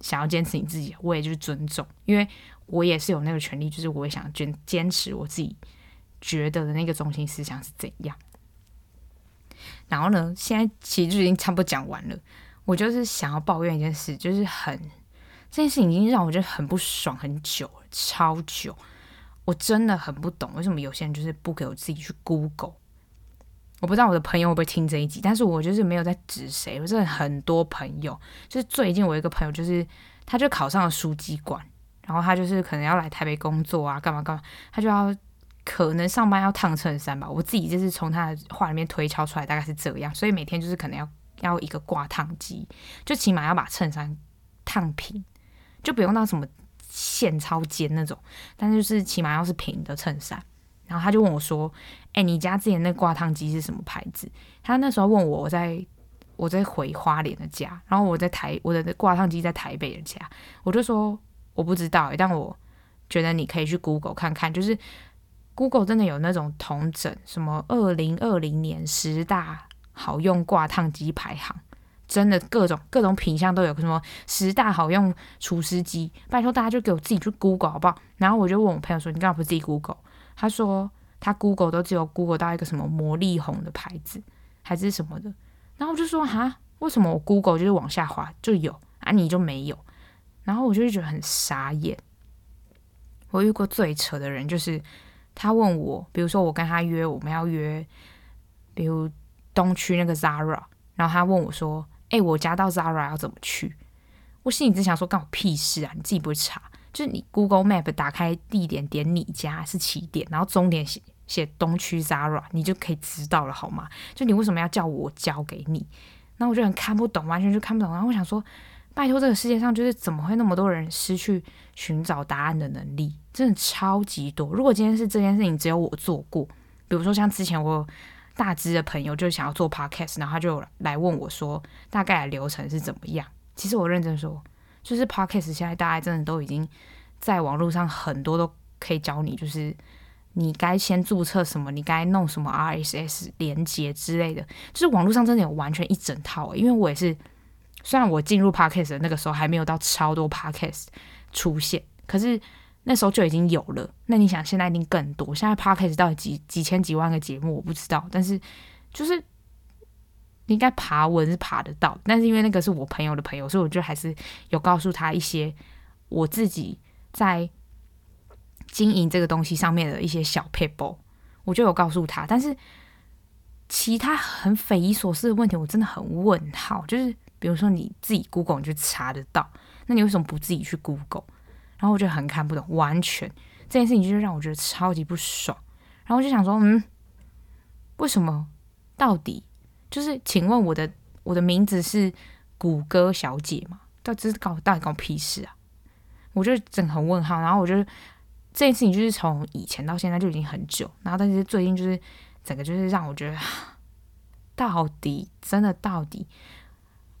想要坚持你自己，我也就是尊重，因为我也是有那个权利，就是我也想坚坚持我自己觉得的那个中心思想是怎样。然后呢，现在其实就已经差不多讲完了。我就是想要抱怨一件事，就是很这件事已经让我觉得很不爽很久了，超久。我真的很不懂为什么有些人就是不给我自己去 Google。我不知道我的朋友会不会听这一集，但是我就是没有在指谁。我真的很多朋友，就是最近我一个朋友，就是他就考上了书记官，然后他就是可能要来台北工作啊，干嘛干嘛，他就要可能上班要烫衬衫吧。我自己就是从他的话里面推敲出来，大概是这样，所以每天就是可能要要一个挂烫机，就起码要把衬衫烫平，就不用到什么线超尖那种，但是就是起码要是平的衬衫。然后他就问我说：“哎，你家之前那挂烫机是什么牌子？”他那时候问我，我在我在回花莲的家，然后我在台我的挂烫机在台北的家，我就说我不知道，但我觉得你可以去 Google 看看，就是 Google 真的有那种同整什么二零二零年十大好用挂烫机排行，真的各种各种品相都有，什么十大好用除湿机，拜托大家就给我自己去 Google 好不好？然后我就问我朋友说：“你干嘛不自己 Google？” 他说他 Google 都只有 Google 到一个什么魔力红的牌子还是什么的，然后我就说哈，为什么我 Google 就是往下滑就有啊，你就没有？然后我就觉得很傻眼。我遇过最扯的人就是他问我，比如说我跟他约我们要约，比如东区那个 Zara，然后他问我说，哎，我家到 Zara 要怎么去？我心里只想说，干我屁事啊，你自己不会查？就是你 Google Map 打开地点，点你家是起点，然后终点写写东区 Zara，你就可以知道了，好吗？就你为什么要叫我交给你？那我就很看不懂，完全就看不懂。然后我想说，拜托，这个世界上就是怎么会那么多人失去寻找答案的能力？真的超级多。如果今天是这件事情只有我做过，比如说像之前我大支的朋友就想要做 Podcast，然后他就来问我说大概的流程是怎么样？其实我认真说。就是 Podcast 现在大家真的都已经在网络上很多都可以教你，就是你该先注册什么，你该弄什么 RSS 连接之类的，就是网络上真的有完全一整套。因为我也是，虽然我进入 Podcast 的那个时候还没有到超多 Podcast 出现，可是那时候就已经有了。那你想，现在一定更多。现在 Podcast 到底几几千几万个节目，我不知道，但是就是。应该爬文是爬得到，但是因为那个是我朋友的朋友，所以我就还是有告诉他一些我自己在经营这个东西上面的一些小 pebble，，我就有告诉他。但是其他很匪夷所思的问题，我真的很问号。就是比如说你自己 Google 你就查得到，那你为什么不自己去 Google？然后我就很看不懂，完全这件事情就是让我觉得超级不爽。然后我就想说，嗯，为什么？到底就是，请问我的我的名字是谷歌小姐吗？到底是搞到底搞屁事啊？我就整很问号。然后我就这件事情就是从以前到现在就已经很久，然后但是最近就是整个就是让我觉得，[SIGHS] 到底真的到底，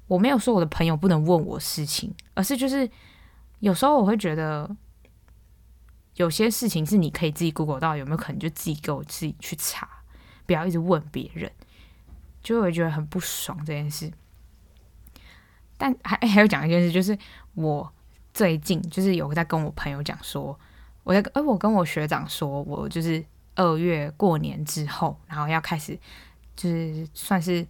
我没有说我的朋友不能问我事情，而是就是。有时候我会觉得，有些事情是你可以自己 Google 到，有没有可能就自己给我自己去查，不要一直问别人，就会觉得很不爽这件事。但还还有讲一件事，就是我最近就是有在跟我朋友讲说，我在哎，我跟我学长说，我就是二月过年之后，然后要开始就是算是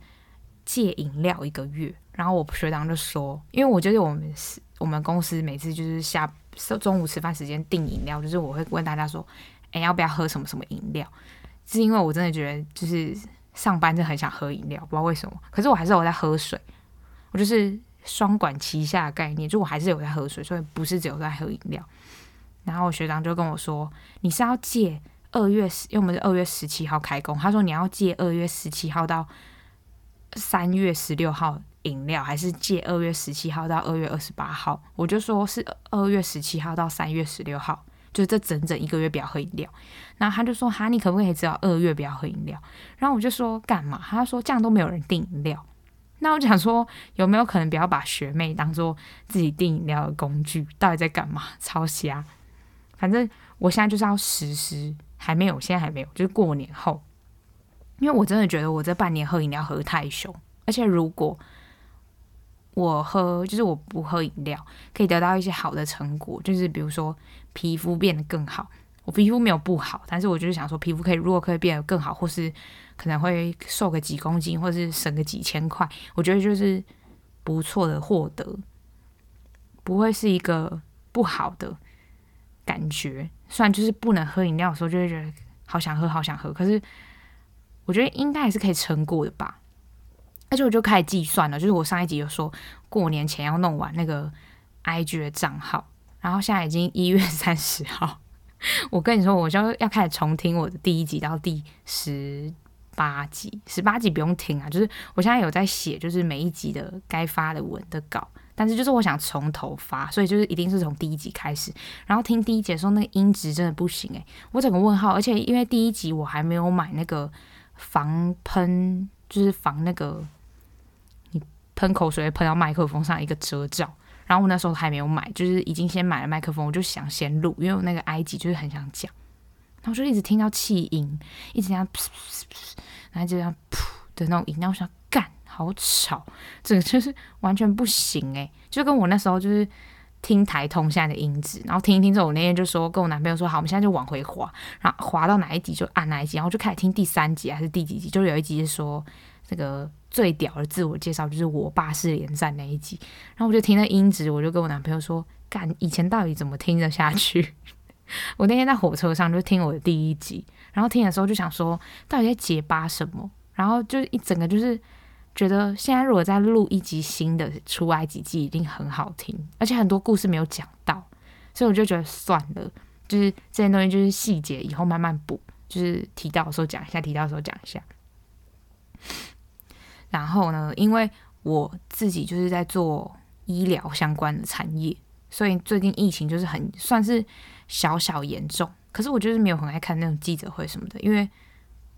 戒饮料一个月。然后我学长就说，因为我觉得我们是。我们公司每次就是下中午吃饭时间订饮料，就是我会问大家说：“哎，要不要喝什么什么饮料？”是因为我真的觉得就是上班就很想喝饮料，不知道为什么。可是我还是有在喝水，我就是双管齐下的概念，就我还是有在喝水，所以不是只有在喝饮料。然后我学长就跟我说：“你是要借二月十，因为我们是二月十七号开工，他说你要借二月十七号到三月十六号。”饮料还是借二月十七号到二月二十八号，我就说是二月十七号到三月十六号，就这整整一个月不要喝饮料。然后他就说：“哈，你可不可以只要二月不要喝饮料？”然后我就说：“干嘛？”他说：“这样都没有人订饮料。”那我想说，有没有可能不要把学妹当做自己订饮料的工具？到底在干嘛？超瞎！反正我现在就是要实施，还没有，现在还没有，就是过年后，因为我真的觉得我这半年喝饮料喝太凶，而且如果。我喝就是我不喝饮料，可以得到一些好的成果，就是比如说皮肤变得更好。我皮肤没有不好，但是我就是想说皮肤可以如果可以变得更好，或是可能会瘦个几公斤，或是省个几千块，我觉得就是不错的获得，不会是一个不好的感觉。虽然就是不能喝饮料的时候，就会觉得好想喝，好想喝，可是我觉得应该还是可以撑过的吧。而且我就开始计算了，就是我上一集有说过年前要弄完那个 IG 的账号，然后现在已经一月三十号，我跟你说，我就要开始重听我的第一集到第十八集，十八集不用听啊，就是我现在有在写，就是每一集的该发的文的稿，但是就是我想从头发，所以就是一定是从第一集开始，然后听第一集的时候那个音质真的不行诶、我整个问号，而且因为第一集我还没有买那个防喷，就是防那个。喷口水喷到麦克风上一个遮罩，然后我那时候还没有买，就是已经先买了麦克风，我就想先录，因为我那个埃及就是很想讲，然后就一直听到气音，一直这样噗噗噗噗，然后就这样噗的那种音，然后我想干好吵，这个就是完全不行诶，就跟我那时候就是听台通现在的音质，然后听一听之后，我那天就说跟我男朋友说好，我们现在就往回滑，然后滑到哪一集就按哪一集，然后就开始听第三集还是第几集，就有一集是说这个。最屌的自我介绍就是我爸是连战那一集，然后我就听那音质，我就跟我男朋友说：“干，以前到底怎么听得下去？” [LAUGHS] 我那天在火车上就听我的第一集，然后听的时候就想说，到底在结巴什么？然后就一整个就是觉得，现在如果再录一集新的出埃及记一定很好听，而且很多故事没有讲到，所以我就觉得算了，就是这些东西就是细节，以后慢慢补，就是提到的时候讲一下，提到的时候讲一下。然后呢，因为我自己就是在做医疗相关的产业，所以最近疫情就是很算是小小严重。可是我就是没有很爱看那种记者会什么的，因为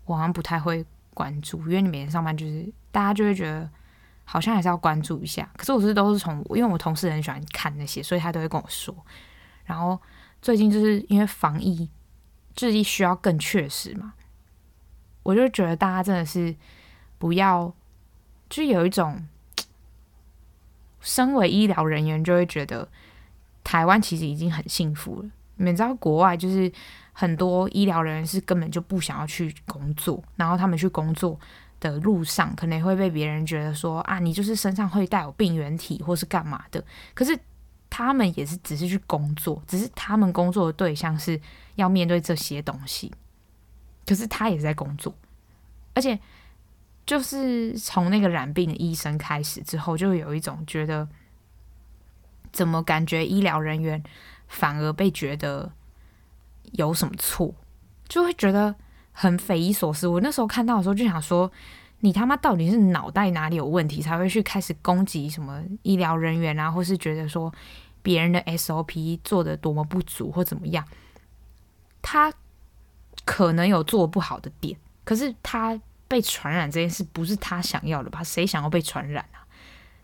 我好像不太会关注。因为你每天上班就是大家就会觉得好像还是要关注一下。可是我是都是从因为我同事很喜欢看那些，所以他都会跟我说。然后最近就是因为防疫，就是需要更确实嘛，我就觉得大家真的是不要。就有一种，身为医疗人员就会觉得台湾其实已经很幸福了。你们知道，国外就是很多医疗人员是根本就不想要去工作，然后他们去工作的路上，可能会被别人觉得说啊，你就是身上会带有病原体或是干嘛的。可是他们也是只是去工作，只是他们工作的对象是要面对这些东西。可是他也是在工作，而且。就是从那个染病的医生开始之后，就有一种觉得，怎么感觉医疗人员反而被觉得有什么错，就会觉得很匪夷所思。我那时候看到的时候就想说，你他妈到底是脑袋哪里有问题，才会去开始攻击什么医疗人员啊，或是觉得说别人的 SOP 做的多么不足或怎么样？他可能有做不好的点，可是他。被传染这件事不是他想要的吧？谁想要被传染啊？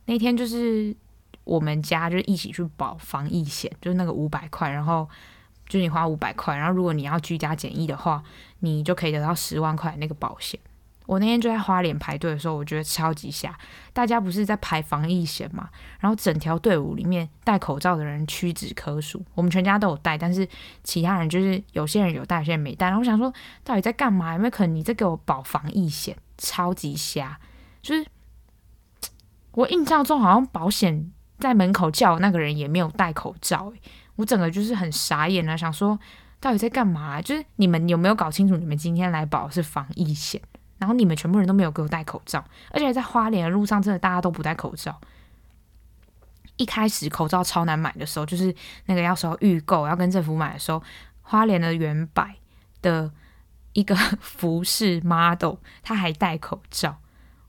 那天就是我们家就一起去保防疫险，就是那个五百块，然后就你花五百块，然后如果你要居家检疫的话，你就可以得到十万块那个保险。我那天就在花莲排队的时候，我觉得超级瞎。大家不是在排防疫险嘛？然后整条队伍里面戴口罩的人屈指可数。我们全家都有戴，但是其他人就是有些人有戴，有些人没戴。然后我想说，到底在干嘛？有没有可能你在给我保防疫险？超级瞎！就是 [TSK] 我印象中好像保险在门口叫那个人也没有戴口罩，欸，我整个就是很傻眼了，想说到底在干嘛？就是你们有没有搞清楚，你们今天来保是防疫险？然后你们全部人都没有给我戴口罩，而且在花莲的路上，真的大家都不戴口罩。一开始口罩超难买的时候，就是那个要时候预购要跟政府买的时候，花莲的原版的一个服饰 model，他还戴口罩。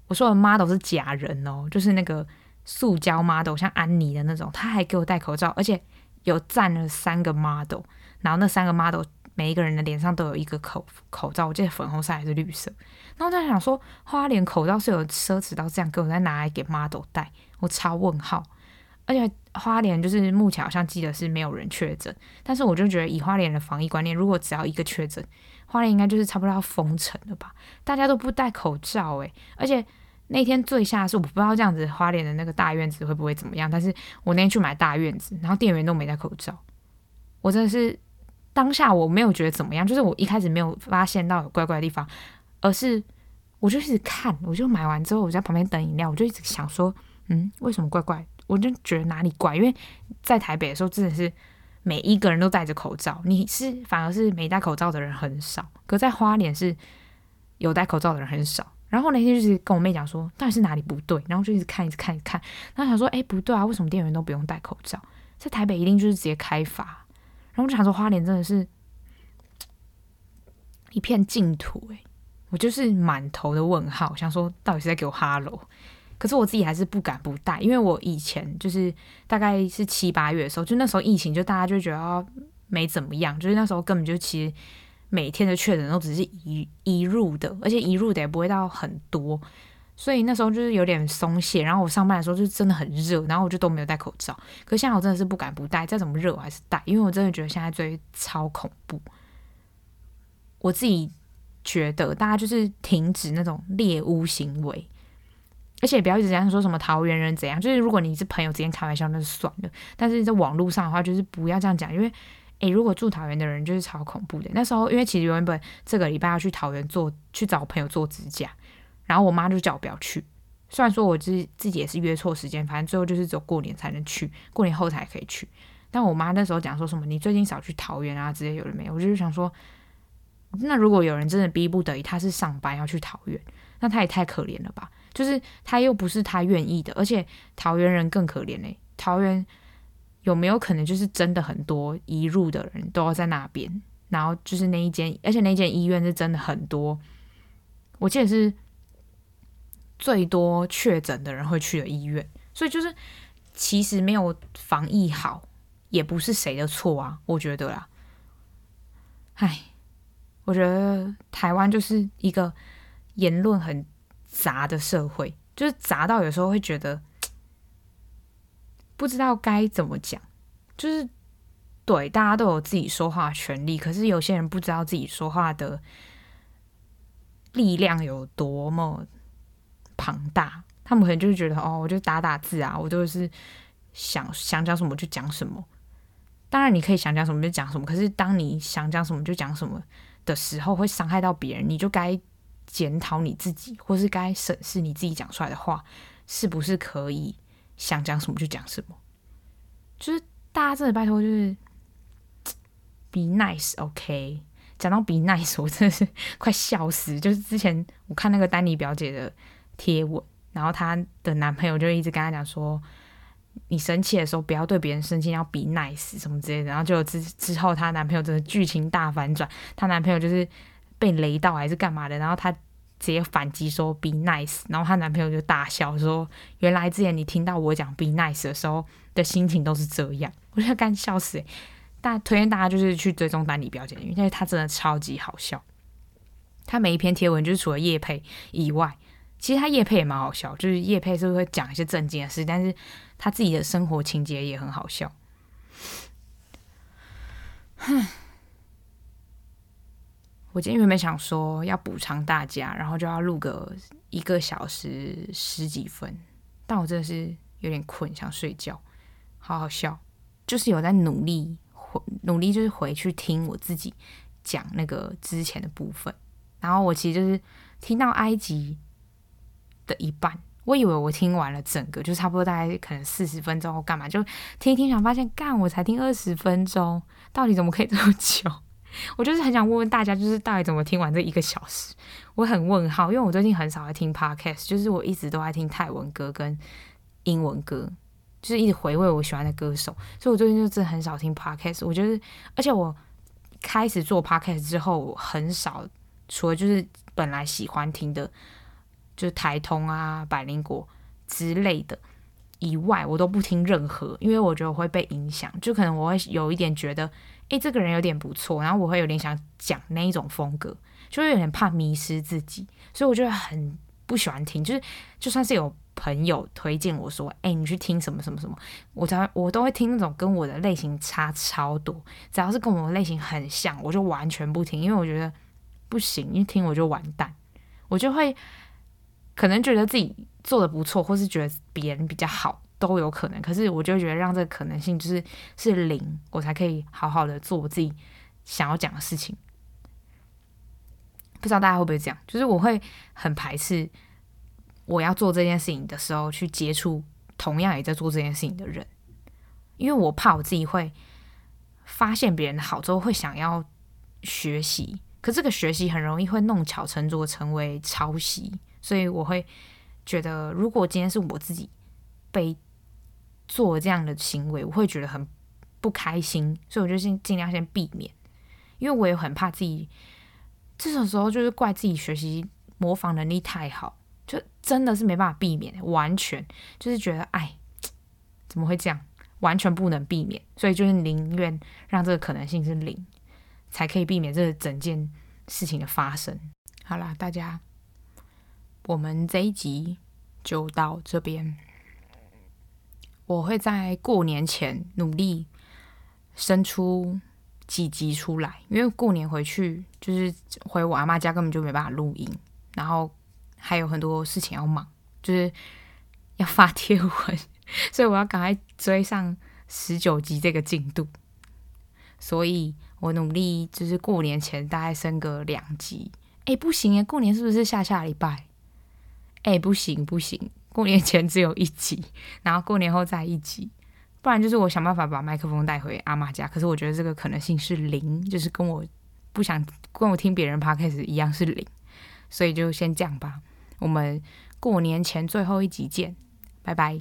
我说的 model 是假人哦，就是那个塑胶 model，像安妮的那种，他还给我戴口罩，而且有站了三个 model，然后那三个 model。每一个人的脸上都有一个口口罩，我记得粉红色还是绿色。然后在想说，花莲口罩是有奢侈到这样，给我再拿来给 model 戴，我超问号。而且花莲就是目前好像记得是没有人确诊，但是我就觉得以花莲的防疫观念，如果只要一个确诊，花莲应该就是差不多要封城了吧？大家都不戴口罩诶，而且那天最吓是，我不知道这样子花莲的那个大院子会不会怎么样，但是我那天去买大院子，然后店员都没戴口罩，我真的是。当下我没有觉得怎么样，就是我一开始没有发现到有怪怪的地方，而是我就一直看，我就买完之后我在旁边等饮料，我就一直想说，嗯，为什么怪怪？我就觉得哪里怪，因为在台北的时候真的是每一个人都戴着口罩，你是反而是没戴口罩的人很少，可在花莲是有戴口罩的人很少。然后那天就是跟我妹讲说，到底是哪里不对，然后就一直看，一直看，一看，然后想说，哎，不对啊，为什么店员都不用戴口罩？在台北一定就是直接开罚。然后我就想说，花莲真的是 [TSK] 一片净土诶，我就是满头的问号，想说到底是在给我哈喽？可是我自己还是不敢不戴，因为我以前就是大概是七八月的时候，就那时候疫情，就大家就觉得没怎么样，就是那时候根本就其实每天的确诊都只是一一入的，而且一入的也不会到很多。所以那时候就是有点松懈，然后我上班的时候就真的很热，然后我就都没有戴口罩。可是现在我真的是不敢不戴，再怎么热我还是戴，因为我真的觉得现在最超恐怖。我自己觉得大家就是停止那种猎巫行为，而且不要一直这样说什么桃园人怎样，就是如果你是朋友之间开玩笑那就算了，但是在网络上的话就是不要这样讲，因为诶，如果住桃园的人就是超恐怖的。那时候因为其实原本这个礼拜要去桃园做去找朋友做指甲。然后我妈就叫我不要去，虽然说我自自己也是约错时间，反正最后就是只有过年才能去，过年后才可以去。但我妈那时候讲说什么，你最近少去桃园啊之类有了没有？我就是想说，那如果有人真的逼不得已，他是上班要去桃园，那他也太可怜了吧？就是他又不是他愿意的，而且桃园人更可怜嘞、桃园有没有可能就是真的很多移入的人都要在那边？然后就是那一间，而且那间医院是真的很多，我记得是。最多确诊的人会去的医院，所以就是其实没有防疫好，也不是谁的错啊，我觉得啦。唉，我觉得台湾就是一个言论很杂的社会，就是杂到有时候会觉得不知道该怎么讲，就是对大家都有自己说话的权利，可是有些人不知道自己说话的力量有多么。庞大，他们可能就是觉得哦，我就打打字啊，我就是想想讲什么就讲什么。当然，你可以想讲什么就讲什么，可是当你想讲什么就讲什么的时候，会伤害到别人，你就该检讨你自己，或是该审视你自己讲出来的话是不是可以想讲什么就讲什么。就是大家真的拜托，就是 [TSK] be nice，OK，讲到 be nice，我真的是 [LAUGHS] 快笑死。就是之前我看那个丹妮表姐的贴文，然后她的男朋友就一直跟她讲说，你生气的时候不要对别人生气，要 be nice 什么之类的。然后就之之后，她男朋友真的剧情大反转，她男朋友就是被雷到还是干嘛的，然后她直接反击说 be nice，然后她男朋友就大笑说，原来之前你听到我讲 be nice 的时候的心情都是这样，我就干笑死、欸。大推荐大家就是去追踪丹尼表姐，因为她真的超级好笑。她每一篇贴文就是除了业配以外，其实她业配也蛮好笑，就是业配是不是会讲一些正经的事，但是他自己的生活情节也很好笑。哼，我今天原本想说要补偿大家，然后就要录个一个小时十几分，但我真的是有点困，想睡觉。好好笑，就是有在努力。努力就是回去听我自己讲那个之前的部分，然后我其实就是听到埃及的一半，我以为我听完了整个，就差不多大概可能四十分钟或干嘛，就听一听，想发现干我才听二十分钟，到底怎么可以这么久？[LAUGHS] 我就是很想问问大家，就是到底怎么听完这一个小时？我很问号，因为我最近很少在听 podcast，就是我一直都在听泰文歌跟英文歌。就是一直回味我喜欢的歌手，所以我最近就真的很少听 podcast。我觉得，而且我开始做 podcast 之后，我很少除了就是本来喜欢听的，就是台通啊、百灵果之类的以外，我都不听任何，因为我觉得我会被影响。就可能我会有一点觉得，诶，这个人有点不错，然后我会有点想讲那一种风格，就会有点怕迷失自己，所以我就很不喜欢听。就是就算是有。朋友推荐我说：“哎、你去听什么什么什么？”我才我都会听那种跟我的类型差超多，只要是跟我的类型很像，我就完全不听，因为我觉得不行，一听我就完蛋。我就会可能觉得自己做的不错，或是觉得别人比较好都有可能。可是我就觉得让这个可能性就是是零，我才可以好好的做我自己想要讲的事情。不知道大家会不会这样？就是我会很排斥。我要做这件事情的时候，去接触同样也在做这件事情的人，因为我怕我自己会发现别人的好之后会想要学习，可这个学习很容易会弄巧成拙，成为抄袭，所以我会觉得，如果今天是我自己被做这样的行为，我会觉得很不开心，所以我就先尽量先避免，因为我也很怕自己这种时候就是怪自己学习模仿能力太好。就真的是没办法避免，完全就是觉得哎，怎么会这样？完全不能避免，所以就是宁愿让这个可能性是零，才可以避免这整件事情的发生。好啦，大家，我们这一集就到这边。我会在过年前努力生出几集出来，因为过年回去就是回我阿妈家，根本就没办法录音，然后。还有很多事情要忙，就是要发贴文，[LAUGHS] 所以我要赶快追上十九集这个进度。所以我努力，就是过年前大概升个两集。哎，不行哎，过年是不是下下礼拜？哎，不行不行，过年前只有一集，然后过年后再一集，不然就是我想办法把麦克风带回阿妈家。可是我觉得这个可能性是零，就是跟我不想跟我听别人 p 开始一样是零，所以就先这样吧。我们过年前最后一集见，拜拜。